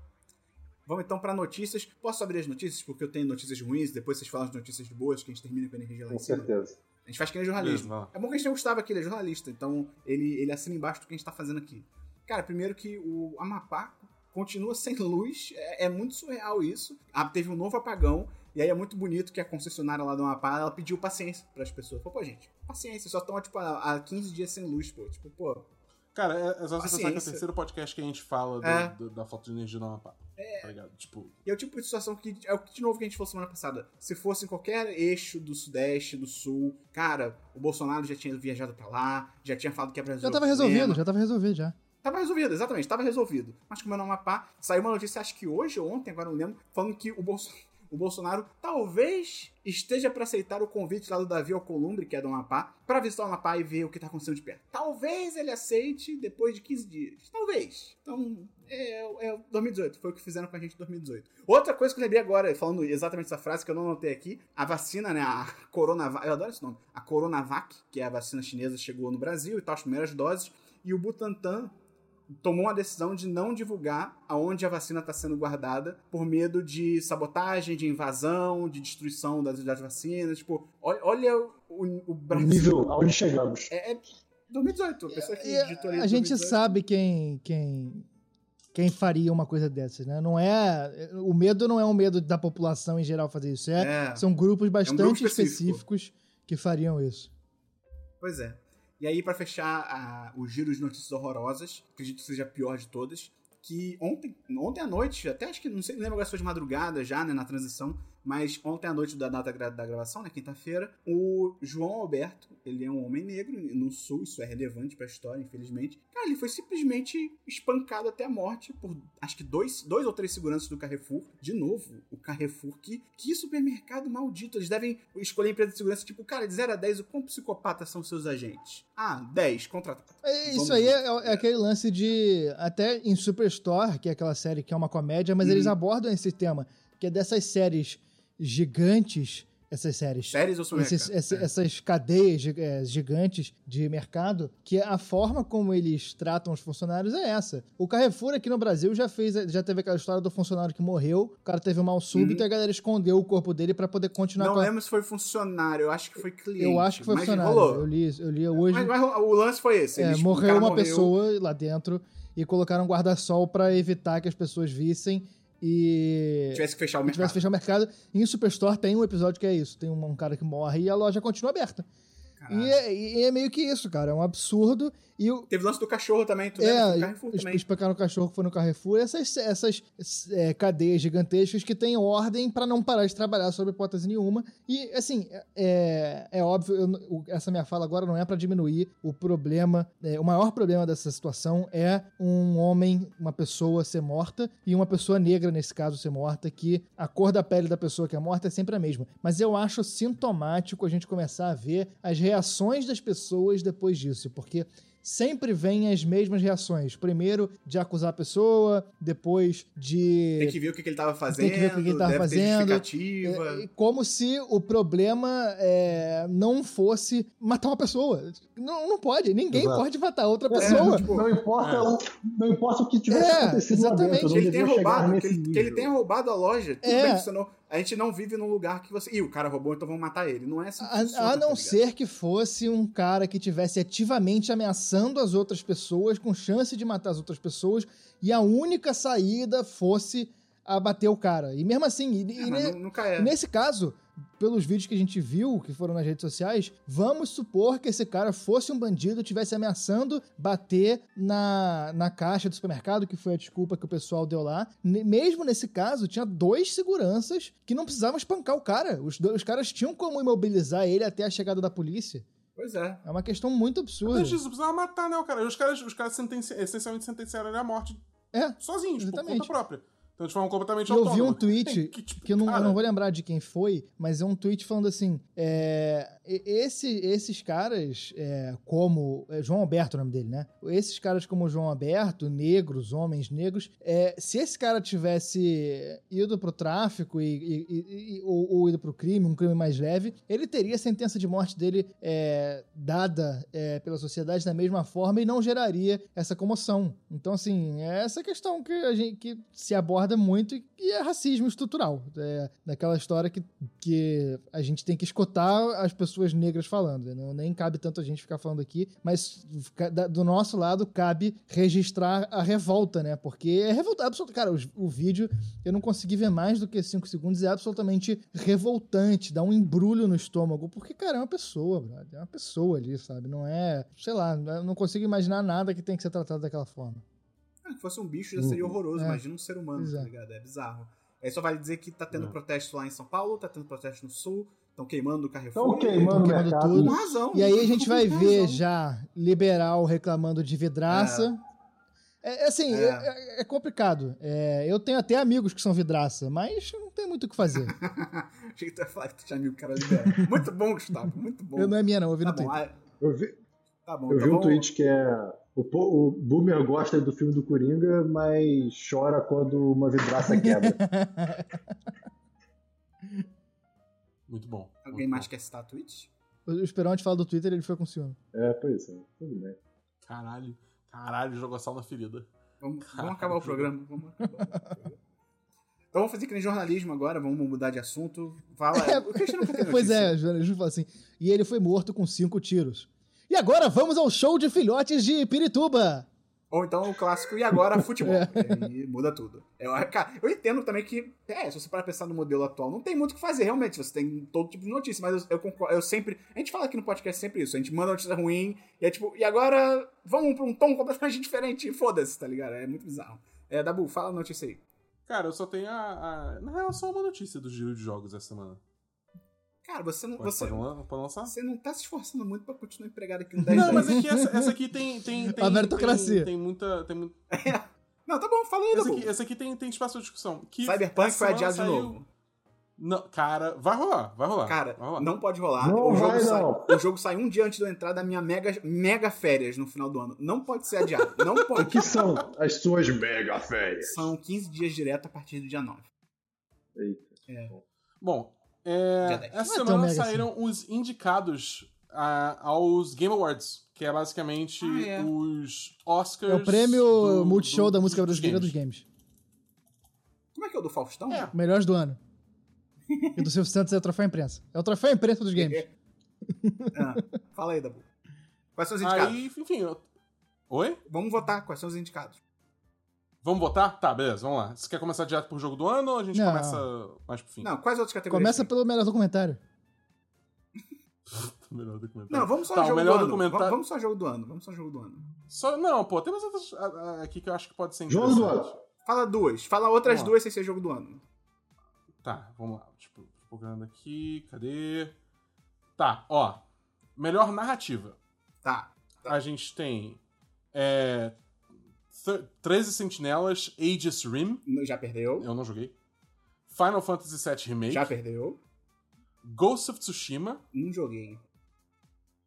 Vamos então pra notícias. Posso abrir as notícias? Porque eu tenho notícias ruins, depois vocês falam as notícias boas, que a gente termina com a energia lá em Com cima. certeza. A gente faz que nem jornalismo. lá. É bom que a gente tem o Gustavo aqui, ele é jornalista, então ele, ele assina embaixo do que a gente tá fazendo aqui. Cara, primeiro que o Amapá continua sem luz, é, é muito surreal isso. Ah, teve um novo apagão, e aí é muito bonito que a concessionária lá do Amapá, ela pediu paciência pras pessoas. Falou, pô, gente, paciência, só estão, tipo, há há 15 dias sem luz, pô. Tipo, pô, Cara, é, é só você pensar que é o terceiro podcast que a gente fala do- É. do- da falta de energia do Amapá. É. Tá ligado? Tipo, E é o tipo de situação que. É o que de novo que a gente falou semana passada. Se fosse em qualquer eixo do Sudeste, do Sul, cara, o Bolsonaro já tinha viajado pra lá, já tinha falado que ia pra Já tava resolvido, já tava resolvido já. Tava resolvido, exatamente, tava resolvido. Mas como é no Amapá, saiu uma notícia, acho que hoje ou ontem, agora não lembro, falando que o, Bolso- o Bolsonaro talvez esteja pra aceitar o convite lá do Davi Alcolumbre, que é do Amapá, pra visitar o Amapá e ver o que tá acontecendo de perto. Talvez ele aceite depois de 15 dias. Talvez. Então, é, é 2018, foi o que fizeram com a gente em 2018. Outra coisa que eu lembrei agora, falando exatamente essa frase que eu não anotei aqui, a vacina, né, a Coronavac, eu adoro esse nome, a Coronavac, que é a vacina chinesa, chegou no Brasil e tal, as primeiras doses, e o Butantan tomou uma decisão de não divulgar aonde a vacina está sendo guardada por medo de sabotagem, de invasão, de destruição das, das vacinas. Tipo, olha, olha o, o O Brasil. nível aonde chegamos. É, é 2018, a pessoa que digitou ali a gente 2018. sabe quem, quem, quem faria uma coisa dessas, né? Não é. O medo não é um medo da população em geral fazer isso. É, É, São grupos bastante grupo específico. específicos que fariam isso. pois é. E aí, pra fechar a- o giro de notícias horrorosas, acredito que seja a pior de todas, que ontem, ontem à noite, até acho que, não sei, lembro agora se foi de madrugada já, né, na transição, mas ontem à noite da data da gravação, né, quinta-feira, o João Alberto, ele é um homem negro no sul, isso é relevante pra história, infelizmente. Cara, ele foi simplesmente espancado até a morte por, acho que dois, dois ou três seguranças do Carrefour. De novo, o Carrefour, que, que supermercado maldito. Eles devem escolher empresa de segurança, tipo, cara, de 0 a 10, o quão psicopatas são seus agentes? Ah, 10, contratado. É, Isso aí ver. é, é aquele lance de. Até em Superstore, que é aquela série que é uma comédia, mas eles Uhum. abordam esse tema, que é dessas séries gigantes. Essas séries. Séries ou? Esses- esse- É. Essas cadeias é, gigantes de mercado, que a forma como eles tratam os funcionários é essa. O Carrefour aqui no Brasil já fez, já teve aquela história do funcionário que morreu, o cara teve um mal súbito Uhum. e a galera escondeu o corpo dele pra poder continuar Não com a... lembro se foi funcionário, eu acho que foi cliente. Eu acho que foi mas funcionário. Rolou. Eu li, eu li hoje. Mas, mas o lance foi esse. É, morreu uma morreu- pessoa lá dentro e colocaram um guarda-sol pra evitar que as pessoas vissem e Tivesse que fechar o mercado. tivesse fechado o mercado. E em Superstore tem um episódio que é isso: tem um, um cara que morre e a loja continua aberta. Caralho. E é, e é meio que isso, cara. É um absurdo. E o, Teve lance do cachorro também, tu lembra? É, no Carrefour também. espancaram o cachorro que foi no Carrefour. Essas, essas é, cadeias gigantescas que têm ordem pra não parar de trabalhar sob hipótese nenhuma. E, assim, é, é óbvio, eu o- essa minha fala agora não é pra diminuir o problema. é, o maior problema dessa situação é um homem, uma pessoa ser morta e uma pessoa negra, nesse caso, ser morta, que a cor da pele da pessoa que é morta é sempre a mesma. Mas eu acho sintomático a gente começar a ver as reações das pessoas depois disso, porque sempre vem as mesmas reações. Primeiro, de acusar a pessoa, depois de. Tem que ver o que, que ele tava fazendo. Tem que ver o que que ele tava fazendo. É, como se o problema é, não fosse matar uma pessoa. Não, não pode. Ninguém Exato. pode matar outra É, pessoa. tipo, não, importa, o- não importa o que tivesse É, acontecido exatamente. dentro, que ele tenha roubado, que ele, que ele tenha roubado a loja. Tudo É. bem funcionou. A gente não vive num lugar que você. Ih, o cara roubou, então vamos matar ele. Não é assim. funciona, A, a tá não ligado? ser que fosse um cara que tivesse ativamente ameaçando as outras pessoas, com chance de matar as outras pessoas, e a única saída fosse abater o cara. E mesmo assim, e, É, e ne- nunca é. nesse caso, pelos vídeos que a gente viu, que foram nas redes sociais, vamos supor que esse cara fosse um bandido, tivesse ameaçando bater na, na caixa do supermercado, que foi a desculpa que o pessoal deu lá. Mesmo nesse caso, tinha dois seguranças que não precisavam espancar o cara. Os, do- os caras tinham como imobilizar ele até a chegada da polícia. Pois é. É uma questão muito absurda. Mas disso, precisava matar, né, o cara? Os caras, os caras sentenci- essencialmente sentenciaram ele à morte É. sozinhos, por Exatamente. conta própria. Então, de forma completamente E eu vi autônoma. um tweet Que, tipo, que eu não, eu não vou lembrar de quem foi, mas é um tweet falando assim: é, esse, esses caras, é, como. é João Alberto é o nome dele, né? Esses caras como João Alberto, negros, homens negros, é, se esse cara tivesse ido pro tráfico e- e- e- ou, ou ido pro crime, um crime mais leve, ele teria a sentença de morte dele é, dada é, pela sociedade da mesma forma e não geraria essa comoção. Então, assim, é essa questão que a gente que se aborda muito e que é racismo estrutural. É daquela história que, que a gente tem que escutar as pessoas negras falando. Não, nem cabe tanto a gente ficar falando aqui, mas do nosso lado cabe registrar a revolta, né? Porque é revolta absoluto. Cara, o, o vídeo eu não consegui ver mais do que 5 segundos, é absolutamente revoltante, dá um embrulho no estômago, porque, cara, é uma pessoa, brother, é uma pessoa ali, sabe? Não é, sei lá, não consigo imaginar nada que tem que ser tratado daquela forma. Ah, Se fosse um bicho já seria horroroso. É. Imagina um ser humano, tá é. ligado? É bizarro. Aí só vale dizer que tá tendo É. protesto lá em São Paulo, tá tendo protesto no Sul, estão queimando o Carrefour. Estão queimando queimando mercado. tudo. Com razão. E aí a gente vai ver razão. já liberal reclamando de vidraça. É, é assim, É. é, é- é complicado. É, eu tenho até amigos que são vidraça, mas não tem muito o que fazer. <laughs> Achei que tu ia falar que tu tinha amigo que era liberal. Muito bom, Gustavo. Muito bom. eu não é minha, não, eu vi Tá no bom, Twitter. Eu vi, tá bom. eu então vi um vamos- tweet que é. O, po- o Boomer gosta do filme do Coringa, mas chora quando uma vidraça quebra. <laughs> Muito bom. Alguém muito mais bom. quer citar tweets? O Esperante fala do Twitter ele foi com ciúme. é, pois é. Tudo bem. Caralho. Caralho, jogou sal na ferida. Vamos, vamos acabar o programa. Vamos acabar o programa. Então vamos fazer que nem jornalismo agora, vamos mudar de assunto. Fala. <laughs> O Cristiano nunca tem pois é, Ju fala assim. E ele foi morto com cinco tiros. E agora vamos ao show de filhotes de Pirituba. Ou então o clássico, e agora futebol. <laughs> É. E aí muda tudo. Eu, cara, eu entendo também que, é, se você para pensar no modelo atual, não tem muito o que fazer, realmente. Você tem todo tipo de notícia, mas eu, eu concordo, eu sempre. A gente fala aqui no podcast sempre isso. A gente manda notícia ruim, e é tipo, e agora vamos pra um tom completamente <laughs> diferente, e foda-se, tá ligado? É muito bizarro. É, Dabu, fala a notícia aí. Cara, eu só tenho a. a... Na real, só uma notícia do giro de jogos essa semana. Cara, você não. Pode, Você, pode pode lançar? você não tá se esforçando muito pra continuar empregado aqui no 10 Não, mas é que essa, essa aqui tem. <laughs> tem, tem A meritocracia. Tem, tem muita. Tem, mu- Não, tá bom, fala aí, essa, aqui, essa aqui tem, tem espaço de discussão. Que Cyberpunk foi adiado de saiu- novo. Não, cara, vai rolar, vai rolar. Cara, vai rolar. não pode rolar. Não o, jogo vai, sai, não. o jogo sai um dia antes de eu entrar da minha mega, mega férias no final do ano. Não pode ser adiado. Não O pode. que são as suas mega férias? São 15 dias direto a partir do dia 9. Eita. Bom, é, Dia 10. essa é semana saíram os indicados ah, aos Game Awards, que é basicamente Ah, é. os Oscars. É o prêmio do- Multishow do- da música dos brasileira dos games. games. Como é que é o do Faustão? É. Melhores do ano. E do Silvio Santos é o troféu imprensa. É o troféu imprensa dos games. <laughs> Ah, fala aí, Dabu. Quais são os indicados? Aí, enfim. eu- Oi? Vamos votar. Quais são os indicados? Vamos votar? Tá, beleza, vamos lá. Você quer começar direto por jogo do ano ou a gente Não. começa mais pro fim? Não, quais outras categorias? Começa tem? pelo melhor documentário. <laughs> Melhor documentário. Não, vamos só Tá, o jogo melhor do ano. documentário- Va- Vamos só jogo do ano. Vamos só jogo do ano. Só, não, pô, tem umas outras ah, ah, aqui que eu acho que pode ser Jogo do ano. Fala duas. Fala outras Vamos lá. duas sem ser jogo do ano. Tá, vamos lá. Tipo, procurando aqui, cadê? Tá, ó. Melhor narrativa. Tá. A gente tem. É, 13 Sentinelas, Aegis Rim. Já perdeu. Eu não joguei. Final Fantasy VII Remake. Já perdeu. Ghost of Tsushima. Não joguei.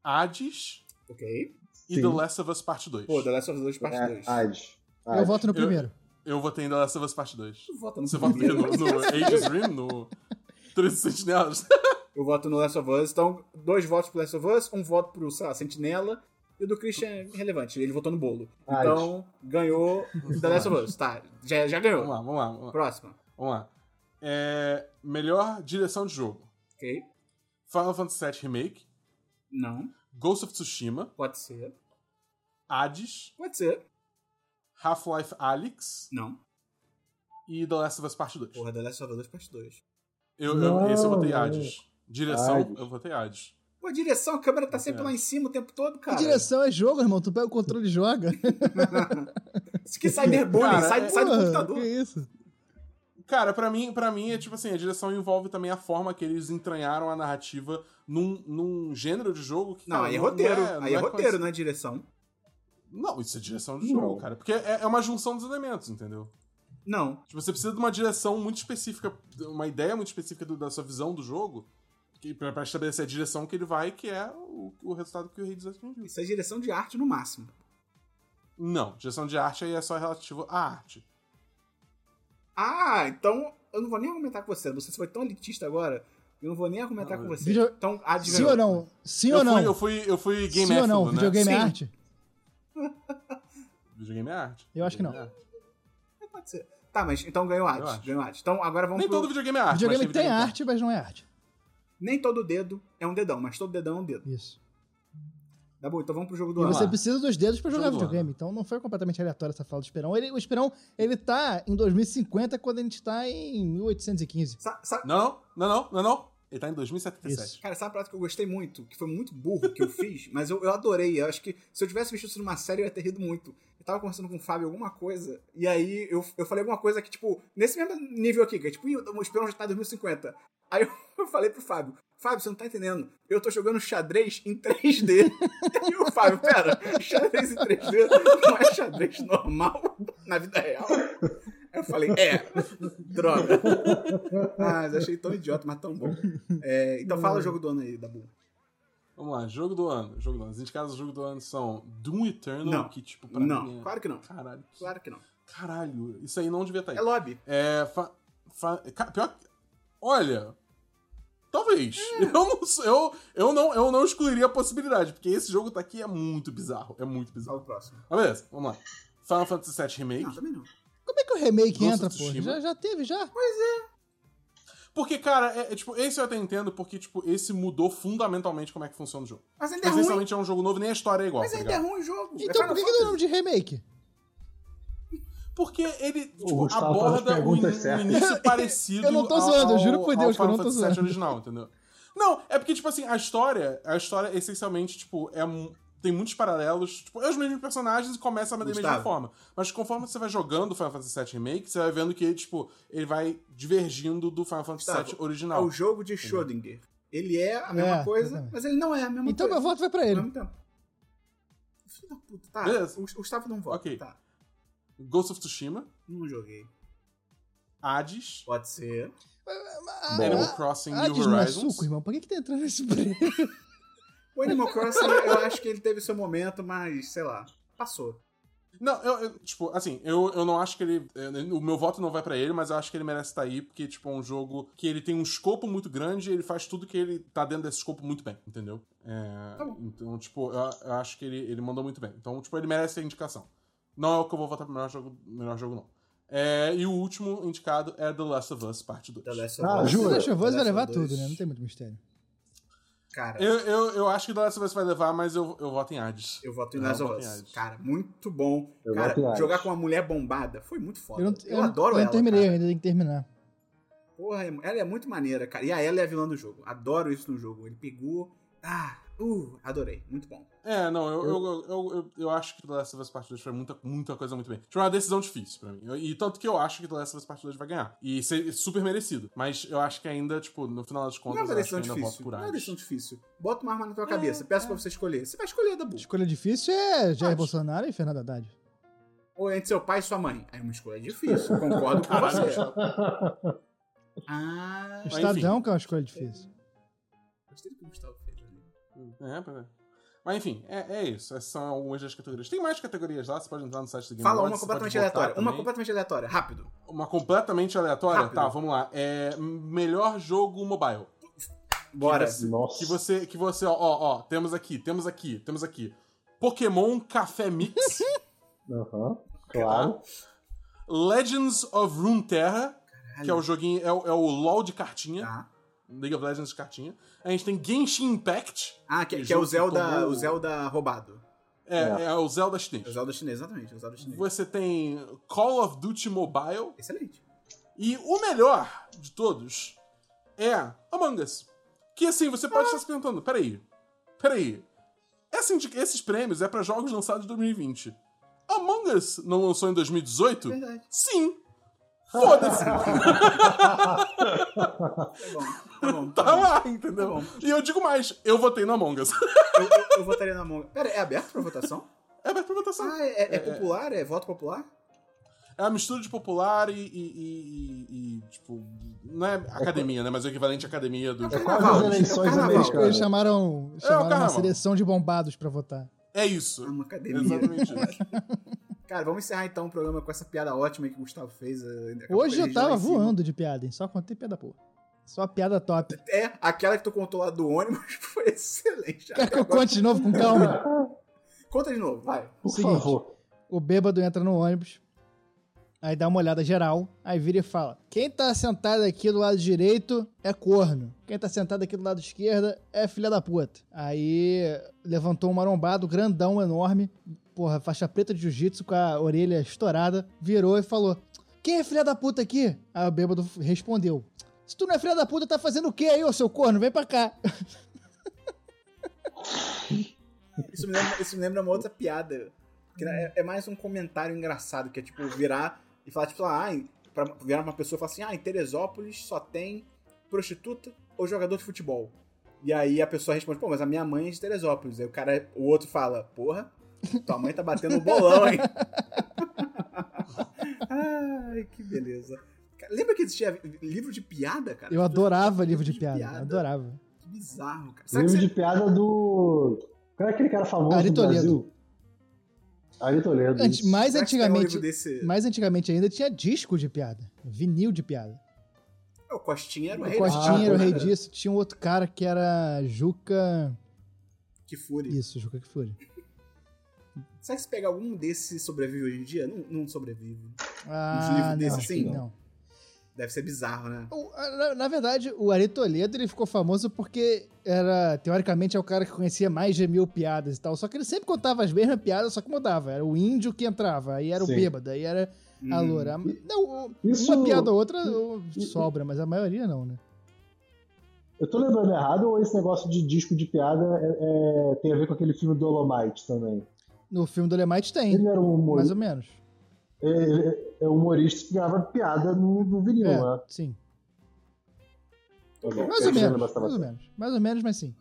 Hades. Ok. E Sim. The Last of Us Parte 2. Pô, The Last of Us Part É, 2. Hades. Eu voto no Eu- primeiro. Eu votei em The Last of Us Parte 2. Tu vota no Você vota primeiro. no, no <laughs> Aegis Rim? No 13 Sentinelas? Eu voto no Last of Us. Então, dois votos pro Last of Us, um voto pro, sei lá, Sentinela. E o do Christian é irrelevante, ele votou no bolo. Ah, Então, ganhou <laughs> The Last of Us. Tá, já, já ganhou. vamos lá, vamos lá. Vamos lá. Próxima. Vamos lá. É, melhor direção de jogo. Ok. Final Fantasy VII Remake, Não. Ghost of Tsushima, Pode ser. Hades, Pode ser. Half-Life Alyx Não. e The Last of Us Part 2. Porra, The Last of Us Part 2. Eu, eu- esse eu votei. Hades. Direção, Hades. eu votei Hades. Pô, a direção, a câmera tá sempre É. lá em cima o tempo todo, A cara. direção é jogo, irmão. Tu pega o controle e joga. <laughs> Isso que cyberbullying, Cara, sai, é- sai do Porra, computador. Que isso? Cara, pra mim, pra mim é tipo assim, a direção envolve também a forma que eles entranharam a narrativa num, num gênero de jogo que. Não, cara, aí é roteiro. não aí é não roteiro, conhec- não é direção. Não, isso é direção de Não. jogo, cara. Porque é, é uma junção dos elementos, entendeu? Não. Tipo, você precisa de uma direção muito específica, uma ideia muito específica do- da sua visão do jogo, pra estabelecer a direção que ele vai, que é o, o resultado que o Rei atingiu. Isso é direção de arte no máximo. Não, direção de arte aí é só relativo à arte. Ah, então eu não vou nem argumentar com você. Você foi tão elitista agora, eu não vou nem argumentar Não, com você. Video- Então, a Sim ou não? Sim eu, ou não? Fui, eu, fui, eu fui Sim ou game não? né? Videogame é arte? <laughs> Videogame é arte. Eu acho que não. É. Pode ser. Tá, mas então ganhou arte. Ganhou arte. Então agora vamos Nem pro... todo videogame é arte. Videogame mas tem videogame arte, mas não é arte. Nem todo dedo é um dedão, mas todo dedão é um dedo. Isso. Tá bom, então vamos pro jogo do E ano. você precisa dos dedos pra Jogo jogar videogame. Então não foi completamente aleatório essa fala do Esperão. Ele- o Esperão, ele tá em 2050 quando a gente tá em 1815. Sa- sa- Não, não, não, não, não. Ele tá em 2077. Isso. Cara, sabe uma parada que eu gostei muito? Que foi muito burro que eu fiz, <laughs> mas eu, eu adorei. Eu acho que se eu tivesse visto isso numa série, eu ia ter rido muito. Eu tava conversando com o Fábio alguma coisa, e aí eu, eu falei alguma coisa que, tipo, nesse mesmo nível aqui, que é tipo, "Ih, o Esperão já tá em 2050. Aí eu, falei pro Fábio, Fábio, você não tá entendendo. Eu tô jogando xadrez em 3D. <laughs> e o Fábio, pera, xadrez em 3D não é xadrez normal na vida real? Eu falei, é, droga. Mas achei tão idiota, mas tão bom. É, então fala o jogo do ano aí, Dabu. Vamos lá, jogo do ano. Jogo do ano. Os indicados do jogo do ano são Doom Eternal, Não. que tipo, pra Não, mim é... claro que não. Caralho, Claro que não. caralho, isso aí não devia estar aí. É lobby. É. Fa... fa- Pior que. Olha. Talvez. É. <laughs> Eu, não, sou- eu, eu, não, eu não excluiria a possibilidade, porque esse jogo tá aqui é muito bizarro. É muito bizarro. o próximo. Mas beleza, vamos lá. Final Fantasy VII Remake. Não, também não. Como é que o remake Ghost entra, pô? Já, já teve, já? Porque, cara, é, é, tipo, esse eu até entendo, porque, tipo, esse mudou fundamentalmente como é que funciona o jogo. Mas ainda é ruim. Essencialmente é um jogo novo, nem a história é igual, Mas tá ainda é ligado? ruim o jogo. Então é por que, que dá o nome de remake? Porque ele, tipo, aborda o, in- certas. início <laughs> parecido Eu não tô ao- zoando, eu juro por ao Deus que eu Final não tô Fantasy VII zoando. original, entendeu? Não, é porque, tipo assim, a história, a história essencialmente, tipo, é um- tem muitos paralelos, tipo, é os mesmos personagens e começa da mesma forma. Mas conforme você vai jogando o Final Fantasy VII Remake, você vai vendo que ele, tipo, ele vai divergindo do Final Fantasy Gustavo, VII É original. o jogo de Schrödinger. Ele é a mesma É, coisa, exatamente. mas ele não é a mesma Então coisa. meu voto vai pra Ao ele. mesmo tempo. Filho da puta. Tá, Beleza. o, o Gustavo não vota. Ok. Tá, Ghost of Tsushima, não joguei. Hades, Pode ser. Ah, Animal Crossing ah, New não é Horizons. suco, irmão. Por que, que tá entrando nesse <laughs> prêmio? O Animal Crossing, eu acho que ele teve seu momento, mas, sei lá, passou. Não, eu, eu- tipo, assim, eu, eu não acho que ele. eh, O meu voto não vai pra ele, mas eu acho que ele merece estar aí, porque, tipo, é um jogo que ele tem um escopo muito grande e ele faz tudo que ele tá dentro desse escopo muito bem, entendeu? É, Tá bom. então, tipo, eu, eu acho que ele, ele mandou muito bem. Então, tipo, ele merece a indicação. Não é o que eu vou votar pro melhor jogo, melhor jogo não. É, e o último indicado é The Last of Us, parte 2. The Last of Ah, Us. jura? O Last of Us The vai levar tudo, né? Não tem muito mistério. Cara, Eu, eu, eu acho que The Last of Us vai levar, mas eu, eu voto em Hades. eu voto em Eu Last of Us. Cara, muito bom. Eu cara, voto em Hades. jogar com uma mulher bombada foi muito foda. Eu, Eu, não, eu, não- adoro eu ela. não terminei, cara. ainda tem que terminar. Porra, ela é muito maneira, cara. E a ela é a vilã do jogo. Adoro isso no jogo. Ele pegou. Ah, uh, adorei. Muito bom. É, não, eu, eu, eu, eu, eu acho que The Last of Us Part 2 foi muita, muita coisa muito bem. Foi uma decisão difícil pra mim. E tanto que eu acho que The Last of Us Part 2 vai ganhar. E ser super merecido. Mas eu acho que ainda, tipo, no final das Não é contas, uma eu acho que decisão ainda voto difícil. por Não é uma decisão difícil. Bota uma arma na tua É, cabeça. Peço é. pra você escolher. Você vai escolher, Dabu. Escolha difícil é Jair. Bolsonaro e Fernando Haddad. Ou entre seu pai e sua mãe. Aí uma escolha difícil. Concordo com você. Gustavo. Ah. Estadão enfim. que é uma escolha difícil. Gostei do que o Gustavo. É, pra ver. Mas enfim, é, é isso. Essas são algumas das categorias. Tem mais categorias lá, você pode entrar no site do Game Fala Awards, uma completamente aleatória. Uma também. completamente aleatória. Rápido. Uma completamente aleatória? Rápido. Tá, vamos lá. É melhor jogo mobile. Bora. Que você, Nossa. que você, que você, ó, ó, ó, temos aqui, temos aqui, temos aqui. Pokémon Café Mix, <laughs> Aham, claro. Legends of Runeterra que é o joguinho, é o, é o LoL de cartinha. Tá. League of Legends de cartinha. A gente tem Genshin Impact. Ah, que, Que é o Zelda, tomou- o Zelda roubado. É, É. é o Zelda É chinês. o Zelda chinês, exatamente. É o Zelda chinês. Você tem Call of Duty Mobile. Excelente. E o melhor de todos é Among Us. Que assim, você pode estar se perguntando: peraí, peraí. Essa esses prêmios é pra jogos lançados em 2020. Among Us não lançou em 2018? Verdade. Sim. Foda-se. <laughs> Bom. Tá bom. tá Tá bom. lá, entendeu? Tá bom. e eu digo mais: eu votei no Among Us. Eu, eu, eu votaria na mão. Pera, é aberto pra votação? é aberto pra votação. Ah, é, é- é popular? É voto popular? É uma mistura de popular e, e- e- e- e, tipo, não é academia, né? Mas é o equivalente à academia do. É quase Carnaval, as gente, eleições é carnaval. Eles, chamaram, chamaram uma carnaval. seleção de bombados pra votar. É isso. É uma academia. Exatamente isso. <laughs> Cara, vamos encerrar então o programa com essa piada ótima que o Gustavo fez. eh, Hoje eu tava voando de piada, hein? Só contei piada boa. Só piada top. É, aquela que tu contou lá do ônibus <laughs> foi excelente. Quer que eu conte de novo com <laughs> calma? Conta de novo, vai. Por Seguinte. favor. O bêbado entra no ônibus, aí dá uma olhada geral, aí vira e fala: Quem tá sentado aqui do lado direito é corno. Quem tá sentado aqui do lado esquerdo é filha da puta. Aí levantou um marombado grandão, enorme, porra, faixa preta de jiu-jitsu com a orelha estourada, virou e falou: Quem é filha da puta aqui? Aí o bêbado respondeu: Se tu não é filha da puta, tá fazendo o quê aí, ô seu corno? Vem pra cá. Isso me lembra, isso me lembra uma outra piada. Que é, é mais um comentário engraçado, que é tipo virar e falar, tipo, ah, pra, virar uma pessoa e falar assim, ah, em Teresópolis só tem prostituta ou jogador de futebol. E aí a pessoa responde, pô, mas a minha mãe é de Teresópolis. Aí o cara, o outro fala, porra, tua mãe tá batendo um bolão, hein? <laughs> Ai, que beleza. Lembra que existia livro de piada, cara? Eu adorava livro de de piada, piada. adorava. Que bizarro, cara. Será Livro você... de piada do. Qual é aquele cara famoso Ari do Toledo. Brasil? Ari Toledo. Mais será pega um antigamente, livro desse... mais antigamente ainda tinha disco de piada, vinil de piada. O Costinha era o O rei Costinha Ah, era o rei pode disso, tinha um outro cara que era Juca. Que fúria. Isso, Juca que Fúria. Será que se pegar algum desses sobrevive hoje em dia? Não, não sobrevive. Ah, livro desse, acho que sim? não. Deve ser bizarro, né? O- Na, na verdade, o Ari Toledo ele ficou famoso porque era, teoricamente, é o cara que conhecia mais de mil piadas e tal. Só que ele sempre contava as mesmas piadas, só que mudava. Era o índio que entrava, aí era o Sim. bêbado, aí era a Hum. loura. Não, o- Isso- uma piada ou outra ou, sobra, mas a maioria não, né? Eu tô lembrando errado ou esse negócio de disco de piada é- é- tem a ver com aquele filme Dolomite também? No filme do Lemite tem, Ele era um mais ou menos. É, é um humorista que grava piada no, no vinil, É, né? sim. Tá bom, Mais ou menos, mais ou menos. Mais ou menos, mas sim.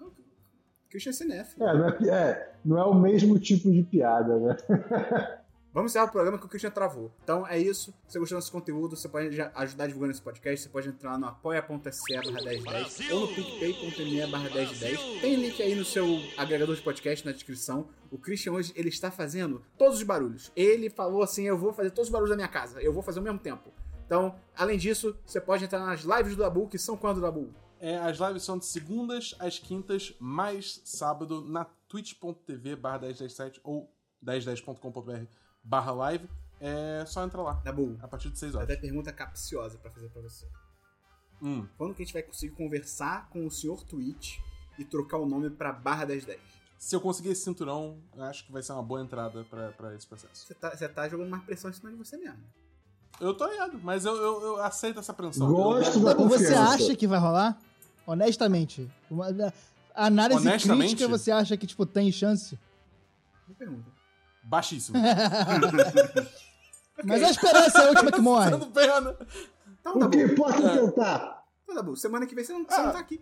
Christian Sinef. É não é, é, não é o mesmo tipo de piada, né? <laughs> Vamos encerrar o programa que o Christian travou. Então é isso. Se você gostou desse conteúdo, você pode ajudar divulgando esse podcast. Você pode entrar no apoia.se barra 1010 ou no picpay.me barra 1010. Tem link aí no seu agregador de podcast na descrição. O Christian hoje, ele está fazendo todos os barulhos. Ele falou assim, eu vou fazer todos os barulhos da minha casa. Eu vou fazer ao mesmo tempo. Então, além disso, você pode entrar nas lives do Dabu, que são quando, Dabu? É, as lives são de segundas às quintas, mais sábado, na twitch.tv barra 1017 ou 1010.com.br barra live. É só entrar lá, Dabu, a partir de 6 horas. até pergunta capciosa pra fazer pra você. Hum. Quando que a gente vai conseguir conversar com o senhor Twitch e trocar o nome pra barra 1010? Se eu conseguir esse cinturão, eu acho que vai ser uma boa entrada pra, pra esse processo. Você tá, tá jogando mais pressão em cima de você mesmo. Eu tô ligado, mas eu, eu, eu aceito essa apreensão. Gosto Eu- da Dabu, você acha que vai rolar? Honestamente. Uma, análise Honestamente? crítica, você acha que, tipo, tem chance? Boa pergunta. Baixíssimo. <laughs> Mas a esperança é a última que morre. <laughs> Sendo pena. Então, O Dabu. que importa é tentar. Então, Dabu, semana que vem você não, você não tá aqui.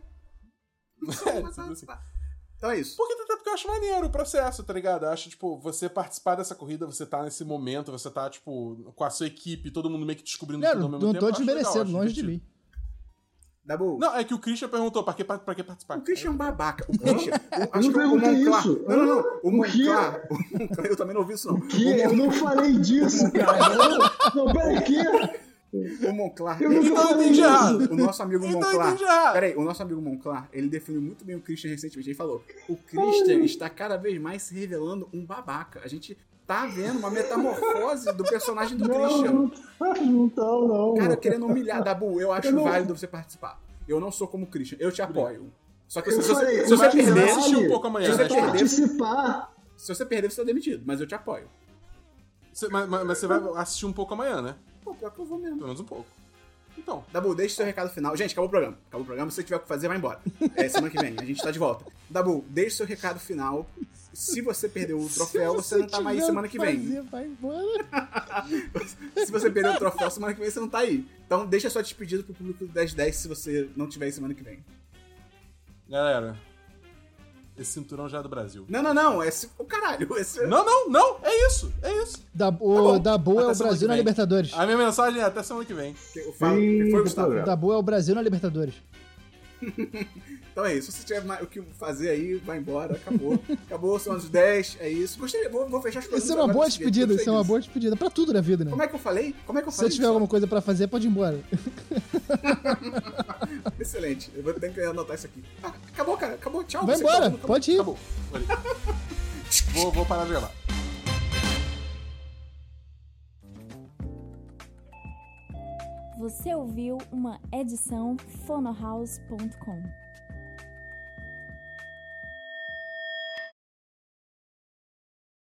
É, <laughs> Mas tá- assim. tá. Então é isso. Porque até porque eu acho maneiro o processo, tá ligado? Eu acho, tipo, você participar dessa corrida, você tá nesse momento, você tá, tipo, com a sua equipe, todo mundo meio que descobrindo Não, tudo ao não, mesmo não tempo. tô acho legal, desmerecendo, longe de mim. Dabu, Não, é que o Christian perguntou pra que, pra, pra que participar. o Christian é um babaca. O <laughs> Christian. o- acho não que o perguntei Monclar. isso. Não, não, não. O O quê? Monclar. <laughs> o Eu também não ouvi isso, não. Que? Eu não falei disso, <laughs> cara. Não, não peraí, que? O Monclar. Eu não ele- falei entendi errado. O nosso amigo Então eu Monclar. Peraí, o nosso amigo Monclar, ele definiu muito bem o Christian recentemente. Ele falou: o Christian está cada vez mais se revelando um babaca. A gente tá vendo uma metamorfose do personagem do Não, Christian. não, tá, não tá, não. Cara, querendo humilhar. Dabu, eu acho Eu não- válido você participar. Eu não sou como o Christian, eu te apoio. Só que Eu se, se falei, você, se você mas perder, vale assistir um pouco amanhã, se você né, perder, participar. se você perder, você tá demitido, mas eu te apoio. Cê- mas, mas- mas você vai assistir um pouco amanhã, né? Pô, pior que eu vou mesmo. Pelo menos um pouco. Então. Dabu, deixe seu recado final. Gente, acabou o programa. Acabou o programa. Se você tiver o que fazer, vai embora. É semana que vem. A gente tá de volta. Dabu, deixe seu recado final. Se você perdeu o troféu, você, não tá mais semana que vem. fazer, vai embora. <laughs> Se você perdeu o troféu, semana que vem você não tá aí. Então deixa sua despedida pro público do 1010 se você não tiver aí semana que vem. Galera, esse cinturão já é do Brasil. Não, não, não. Esse. O caralho. <laughs> Esse... Não, não, não! É isso! É isso! Da, Tá o. Dabu é o Brasil na. Libertadores. A minha mensagem é até semana que vem. Eu falo. que foi, programa. Dabu é o Brasil na Libertadores. <laughs> Então é isso. Se você tiver mais o que fazer aí, vai embora. Acabou. <laughs> Acabou, são as 10. É isso. Gostei. Vou, vou fechar as perguntas. Isso é uma boa despedida, isso é uma boa despedida. Pra tudo na vida, né? Como é que eu falei? Como é que eu Se falei? você tiver alguma coisa pra fazer, pode ir embora. <laughs> Excelente. Eu vou ter que anotar isso aqui. Ah, acabou, cara. Acabou. Tchau. Vai tá embora, acabou. pode ir. Acabou. <laughs> Vou, vou parar de gravar. Você ouviu uma edição fonohouse.com.